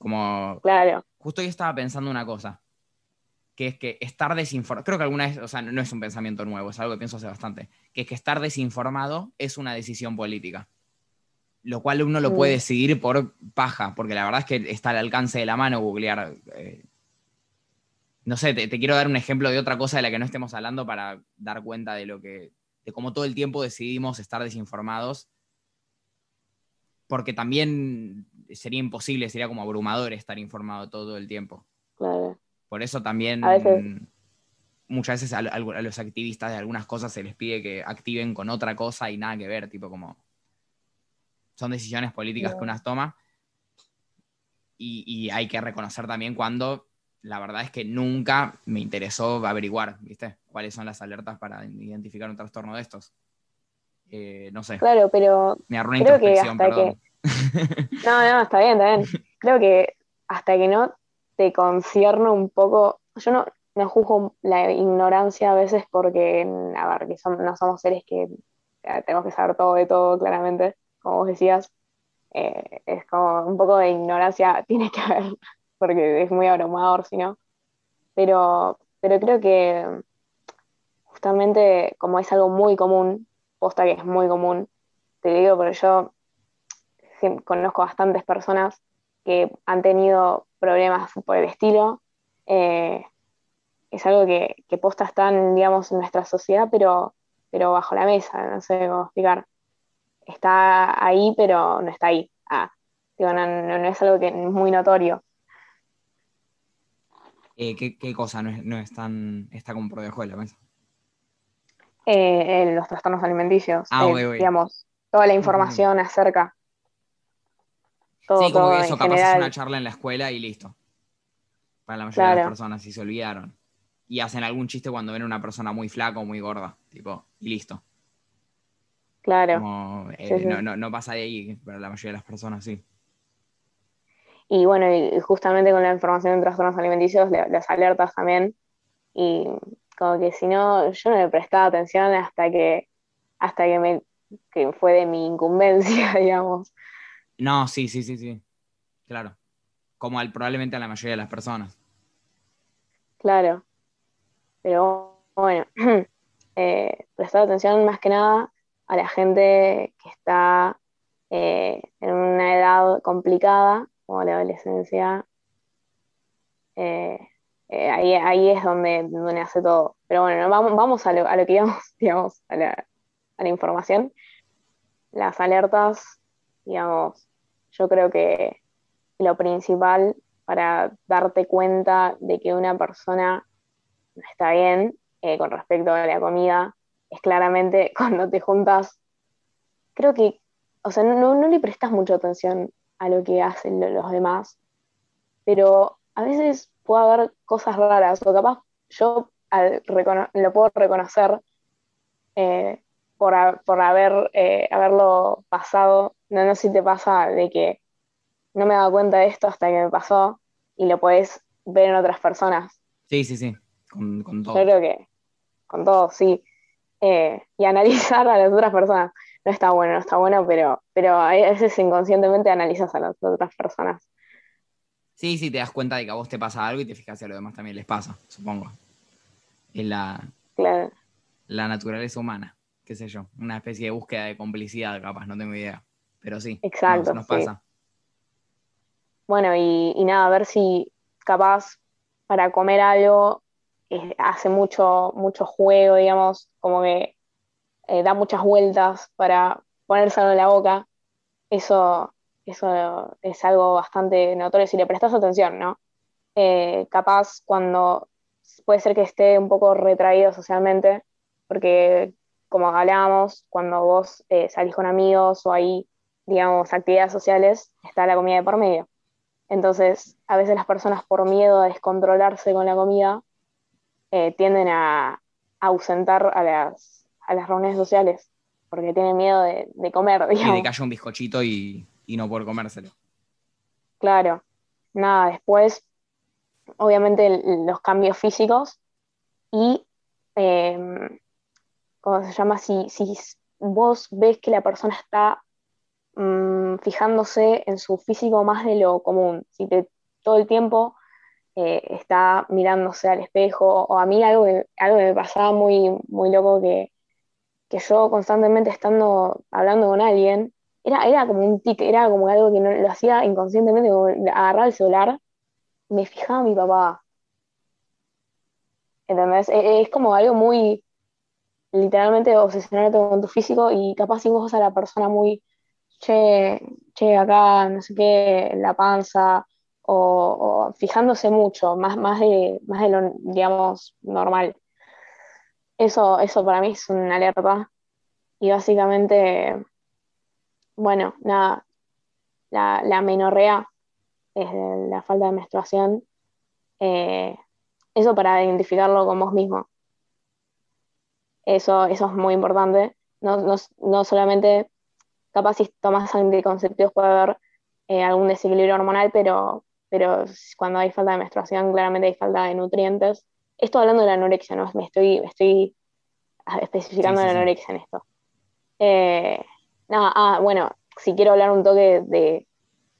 Como, claro. Justo yo estaba pensando una cosa, que es que estar desinformado, creo que alguna vez, o sea, no es un pensamiento nuevo, es algo que pienso hace bastante, que es que estar desinformado es una decisión política. Lo cual uno lo puede mm. decidir por paja, porque la verdad es que está al alcance de la mano googlear eh, no sé, te, quiero dar un ejemplo de otra cosa de la que no estemos hablando para dar cuenta de lo que, de cómo todo el tiempo decidimos estar desinformados, porque también sería imposible, sería como abrumador estar informado todo el tiempo. Por eso también muchas veces a, los activistas de algunas cosas se les pide que activen con otra cosa y nada que ver, tipo como son decisiones políticas que unas toma y, y hay que reconocer también cuando la verdad es que nunca me interesó averiguar, ¿viste? Cuáles son las alertas para identificar un trastorno de estos. Eh, no sé. Claro, pero. Me arruina introspección, perdón. No, no, está bien, está bien. Creo que hasta que no te concierne un poco. Yo no, no juzgo la ignorancia a veces porque, a ver, que no somos seres que eh, tenemos que saber todo de todo, claramente, como vos decías. Eh, es como un poco de ignorancia tiene que haber, porque es muy abrumador, si no. Pero, pero creo que justamente como es algo muy común, posta que es muy común, te digo, porque yo conozco bastantes personas que han tenido problemas por el estilo. Eh, es algo que, que posta están, digamos, en nuestra sociedad, pero, pero bajo la mesa, no sé cómo explicar. Está ahí, pero no está ahí. Ah, digo, no, es algo que es muy notorio. Eh, ¿qué, cosa no, no es tan, está como por debajo de la mesa? Eh, los trastornos alimenticios. Ah, digamos, toda la información acerca sí, como que eso, capaz es una charla en la escuela y listo. Para la mayoría de las personas, si se olvidaron. Y hacen algún chiste cuando ven a una persona muy flaca o muy gorda, tipo, y listo. Claro. Eh, no, pasa de ahí, para la mayoría de las personas sí. Y bueno, y justamente con la información de trastornos alimenticios, las alertas también. Y como que si no, yo no le prestaba atención hasta que, hasta que me que fue de mi incumbencia, digamos. No, sí, sí, sí, sí. Claro. Como al, probablemente a la mayoría de las personas. Claro. Pero bueno, eh, prestar atención más que nada a la gente que está eh, en una edad complicada, como la adolescencia. Eh, ahí, ahí es donde, donde hace todo. Pero bueno, vamos, vamos a, lo, a lo que íbamos, digamos, a la, a la información. Las alertas, digamos, yo creo que lo principal para darte cuenta de que una persona no está bien eh, con respecto a la comida es claramente cuando te juntas, creo que, o sea, no, le prestas mucha atención a lo que hacen los demás, pero a veces puede haber cosas raras, o capaz yo lo puedo reconocer eh, por, haber, eh, haberlo pasado no, no sé si te pasa de que no me he dado cuenta de esto hasta que me pasó y lo puedes ver en otras personas. Sí, sí, sí, con, todo. Yo creo que con todo, sí. Eh, y analizar a las otras personas. No está bueno, no está bueno, pero, pero a veces inconscientemente analizas a las otras personas. Sí, sí, te das cuenta de que a vos te pasa algo y te fijas si a los demás también les pasa, supongo. Es la, la naturaleza humana, qué sé yo, una especie de búsqueda de complicidad, capaz, no tengo idea. Pero sí, Exacto, nos, pasa. Bueno, y, nada, a ver si capaz para comer algo eh, hace mucho, mucho juego, digamos, como que eh, da muchas vueltas para ponérselo en la boca. Eso, eso es algo bastante notorio si le prestas atención, ¿no? Eh, capaz cuando puede ser que esté un poco retraído socialmente, porque como hablábamos, cuando vos salís con amigos o ahí digamos, actividades sociales, está la comida de por medio. Entonces, a veces las personas por miedo a descontrolarse con la comida eh, tienden a, ausentar a las, a las reuniones sociales porque tienen miedo de, comer. Digamos. Y de que haya un bizcochito y, no poder comérselo. Claro. Nada, después, obviamente, los cambios físicos y, em, ¿cómo se llama? Si, si vos ves que la persona está Mm, fijándose en su físico más de lo común. Si te, todo el tiempo eh, está mirándose al espejo, o a mí algo que, algo me pasaba muy, muy loco que, yo constantemente estando hablando con alguien, era, era como un tic, era como algo que no, lo hacía inconscientemente, como agarrar el celular, me fijaba mi papá. ¿Entendés? E, e, es, como algo muy, literalmente obsesionarte con tu físico y capaz si vos a la persona muy che, che, acá no sé qué, la panza, o, fijándose mucho, más, más, de, más de lo, digamos, normal. Eso, eso para mí es una alerta. Y básicamente, bueno, nada, la, la menorrea es la falta de menstruación. Eh, eso para identificarlo con vos mismo. Eso, eso es muy importante. No, solamente, capaz si tomas anticonceptivos puede haber eh, algún desequilibrio hormonal, pero, pero cuando hay falta de menstruación, claramente hay falta de nutrientes. Esto hablando de la anorexia, ¿no? Me estoy, estoy especificando la anorexia en esto. Eh, ah, bueno, si quiero hablar un toque de,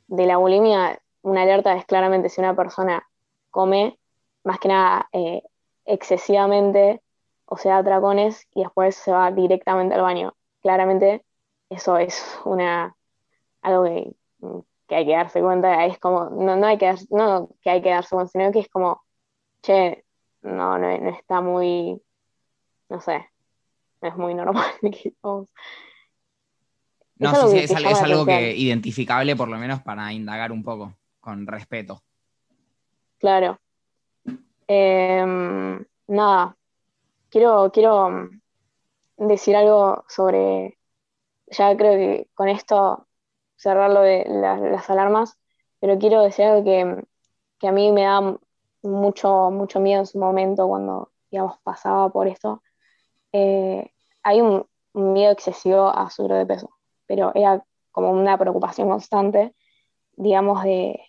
la bulimia, una alerta es claramente si una persona come, más que nada eh, excesivamente, o sea, atracones, y después se va directamente al baño. Claramente eso es una algo que, hay que darse cuenta, es como, no, hay que no que hay que darse cuenta, sino que es como, che, no, no, está muy, no sé, no es muy normal. No, sí, sí, es, es algo que identificable por lo menos para indagar un poco, con respeto. Claro. Em, nada, quiero, quiero decir algo sobre, ya creo que con esto cerrar lo de las alarmas, pero quiero decir algo que, a mí me da mucho, mucho miedo en su momento cuando, digamos, pasaba por esto. Eh, hay un, un miedo excesivo a subir de peso pero era como una preocupación constante, digamos, de,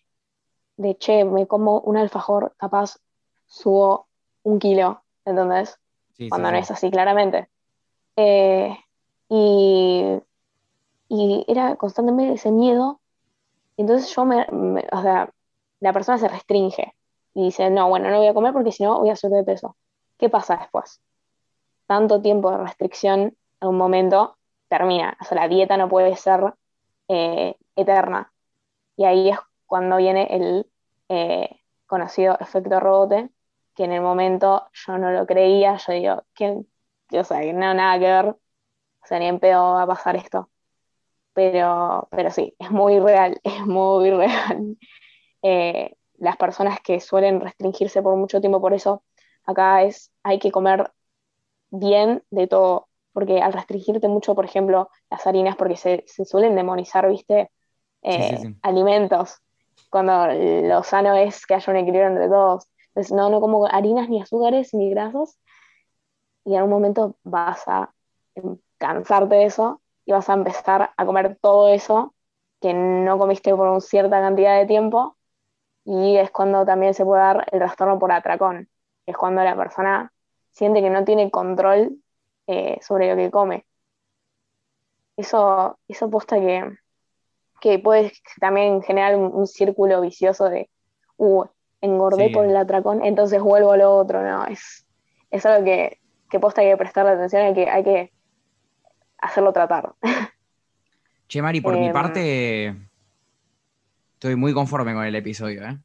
de che, me como un alfajor, capaz subo un kilo, ¿entendés? Cuando no es así, claramente. Eh, y, y, era constantemente ese miedo. Entonces yo me, o sea, la persona se restringe y dice, no, bueno, no voy a comer porque si no voy a subir de peso. ¿Qué pasa después? Tanto tiempo de restricción en un momento termina. O sea, la dieta no puede ser eh, eterna. Y ahí es cuando viene el eh, conocido efecto rebote, que en el momento yo no lo creía, yo digo, ¿quién? O sea, no, nada que ver, o sea, ni en pedo va a pasar esto. Pero, pero sí, es muy real, es muy real. Eh, las personas que suelen restringirse por mucho tiempo por eso, acá es, hay que comer bien de todo, porque al restringirte mucho, por ejemplo, las harinas, porque se, suelen demonizar, ¿viste? Eh, alimentos, cuando lo sano es que haya un equilibrio entre todos. Entonces, no, no como harinas, ni azúcares, ni grasos, y en un momento vas a cansarte de eso y vas a empezar a comer todo eso que no comiste por una cierta cantidad de tiempo, y es cuando también se puede dar el trastorno por atracón, es cuando la persona siente que no tiene control eh, sobre lo que come. Eso, eso posta que, que puede también generar un, círculo vicioso de, uh, engordé por el atracón, entonces vuelvo a lo otro, ¿no? Es, es algo que, que posta hay que prestarle atención, hay que, hay que hacerlo tratar. Che, Mari, por mi em, parte, estoy muy conforme con el episodio, ¿eh?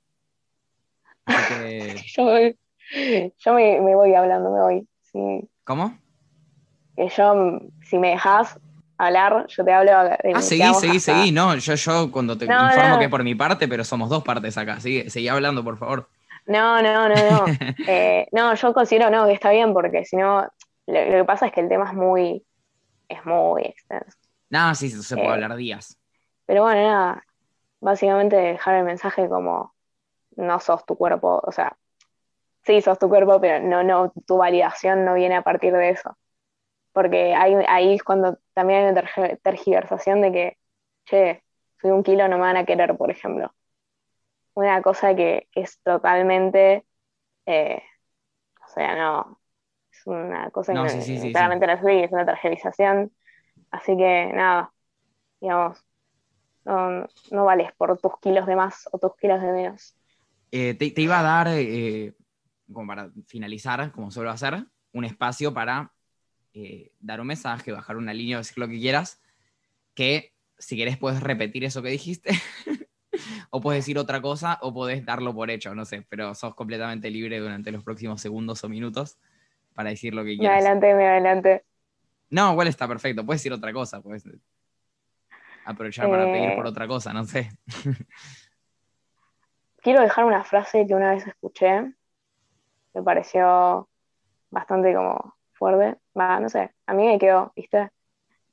yo, me, voy hablando, me voy. ¿Cómo? que yo, si me dejas hablar, yo te hablo. ah, seguí, seguí, seguí. No, yo, yo cuando te informo que por mi parte, pero somos dos partes acá. Sigue, seguí hablando, por favor. No, no, no, no. Eh, no, yo considero no, que está bien, porque si no, lo, que pasa es que el tema es muy, es muy extenso. No, sí, se puede eh, hablar días. Pero bueno, nada, básicamente dejar el mensaje como no sos tu cuerpo, o sea, sí sos tu cuerpo, pero no, no, tu validación no viene a partir de eso porque ahí, es cuando también hay una tergiversación de que, che, soy un kilo, no me van a querer, por ejemplo. Una cosa que, es totalmente, eh, o sea, no, una cosa que claramente no es es una tergiversación, así que nada, digamos, no, vales por tus kilos de más o tus kilos de menos. Eh, te, iba a dar, eh, como para finalizar, como suelo hacer, un espacio para eh, dar un mensaje, bajar una línea, decir lo que quieras, que si quieres puedes repetir eso que dijiste, o puedes decir otra cosa, o puedes darlo por hecho, no sé, pero sos completamente libre durante los próximos segundos o minutos para decir lo que quieras. Me adelante, me adelante. No, igual está perfecto, puedes decir otra cosa, puedes aprovechar para pedir por eh. otra cosa, no sé. quiero dejar una frase que una vez escuché, me pareció bastante como fuerte, va, no sé, a mí me quedó, ¿viste?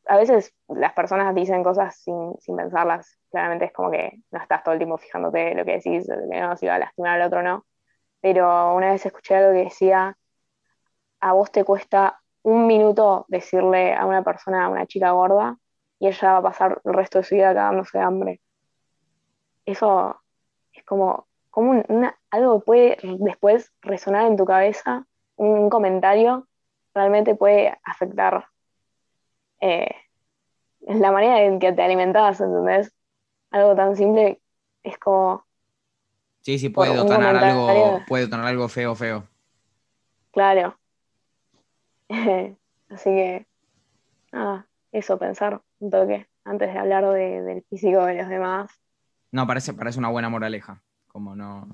A veces las personas dicen cosas sin, pensarlas, claramente es como que no estás todo el tiempo fijándote lo que decís, que no, si va a lastimar al otro no, pero una vez escuché algo que decía, a vos te cuesta un minuto decirle a una persona, a una chica gorda, y ella va a pasar el resto de su vida cagándose de hambre. Eso es como, como algo puede después resonar en tu cabeza, un, comentario realmente puede afectar eh, la manera en que te alimentas, ¿entendés? Algo tan simple es como... Sí, sí, puede detonar, algo, puede detonar algo feo, feo. Claro. Así que, nada, eso, pensar un toque antes de hablar del físico de los demás. No, parece, parece una buena moraleja. Como no.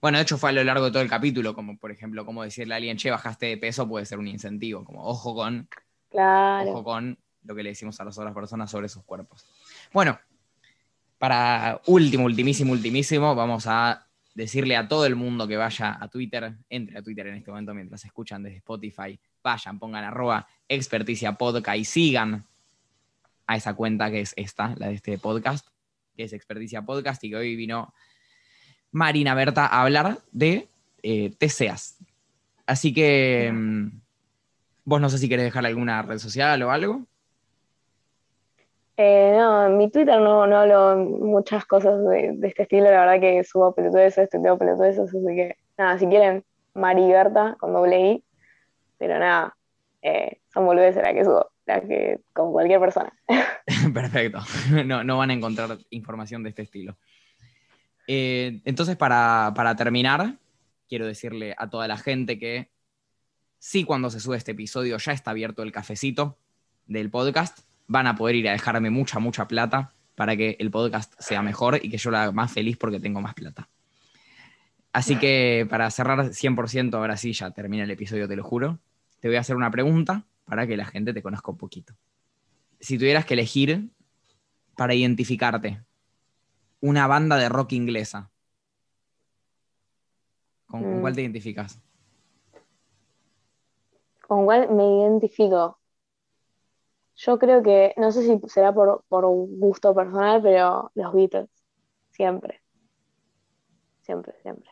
Bueno, de hecho fue a lo largo de todo el capítulo, como por ejemplo, como decirle a alguien, che, bajaste de peso, puede ser un incentivo, como ojo con. Claro. Ojo con lo que le decimos a las otras personas sobre sus cuerpos. Bueno, para último, ultimísimo, ultimísimo, vamos a decirle a todo el mundo que vaya a Twitter, entre a Twitter en este momento mientras escuchan desde Spotify, vayan, pongan arroba experticia podcast y sigan a esa cuenta que es esta, la de este podcast, que es experticia podcast y que hoy vino Marina Berta a hablar de eh, TCAs. Así que mm, vos no sé si querés dejar alguna red social o algo. Eh, no, en mi Twitter no, no hablo muchas cosas de, este estilo, la verdad que subo pelotudeces, tuiteo pelotudeces, así que nada, si quieren, Mariberta con doble I, pero nada, eh, son boludeces la que subo, la que con cualquier persona. Perfecto, no, no van a encontrar información de este estilo. Eh, entonces, para, para terminar, quiero decirle a toda la gente que sí, cuando se sube este episodio ya está abierto el cafecito del podcast van a poder ir a dejarme mucha, mucha plata para que el podcast sea mejor y que yo lo haga más feliz porque tengo más plata. Así que para cerrar 100%, ahora sí, ya termina el episodio, te lo juro, te voy a hacer una pregunta para que la gente te conozca un poquito. Si tuvieras que elegir para identificarte una banda de rock inglesa, ¿con, cuál te mm. identificas? ¿Con cuál me identifico? Yo creo que, no sé si será por, un gusto personal, pero los Beatles, siempre. Siempre, siempre.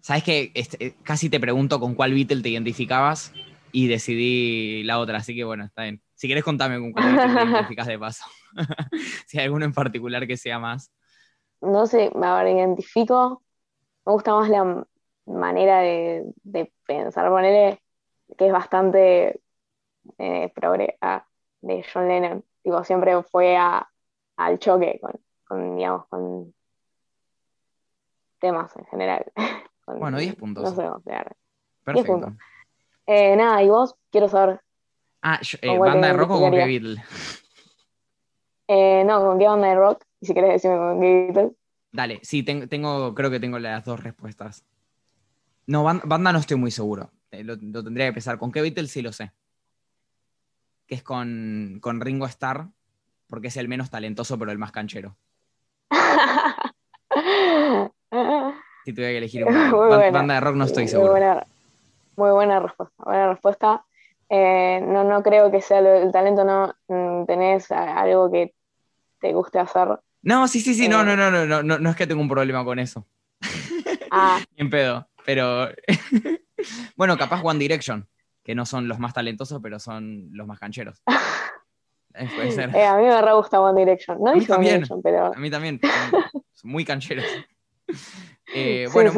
¿Sabes que este, casi te pregunto con cuál Beatle te identificabas y decidí la otra, así que bueno, está bien. Si quieres contame con cuál Beatle te identificas de paso. si hay alguno en particular que sea más. No sé, a ver, identifico, me gusta más la manera de, pensar, ponerle que es bastante eh, progre, ah, de John Lennon. Digo, siempre fue al choque con, digamos, con temas en general. bueno, 10 puntos. No sé Perfecto. puntos. Eh, nada, y vos, quiero saber. Ah, eh, ¿banda de rock o con qué Beatle? Eh, no, con qué banda de rock, y si querés decirme con qué Beatle. Dale, sí, tengo, creo que tengo las dos respuestas. No, banda, no estoy muy seguro. Lo, lo, tendría que pensar. ¿Con qué Beatle sí lo sé? Que es con, Ringo Starr, porque es el menos talentoso, pero el más canchero. si tuviera que elegir una banda de rock, no estoy seguro. Muy buena, respuesta. Buena respuesta. Eh, no, no creo que sea el talento, no mm, tenés algo que te guste hacer. No, sí, sí, sí, no, no, no, no, no, no, no es que tengo un problema con eso. Ah. en pedo, pero bueno, capaz One Direction que no son los más talentosos, pero son los más cancheros. Eh, eh, a mí me re gusta One Direction. No a mí también, pero... A mí también. Son, muy cancheros. Eh, bueno,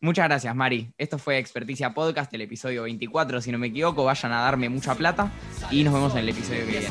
muchas gracias, Mari. Esto fue Experticia Podcast, el episodio 24, si no me equivoco. Vayan a darme mucha plata y nos vemos en el episodio que viene.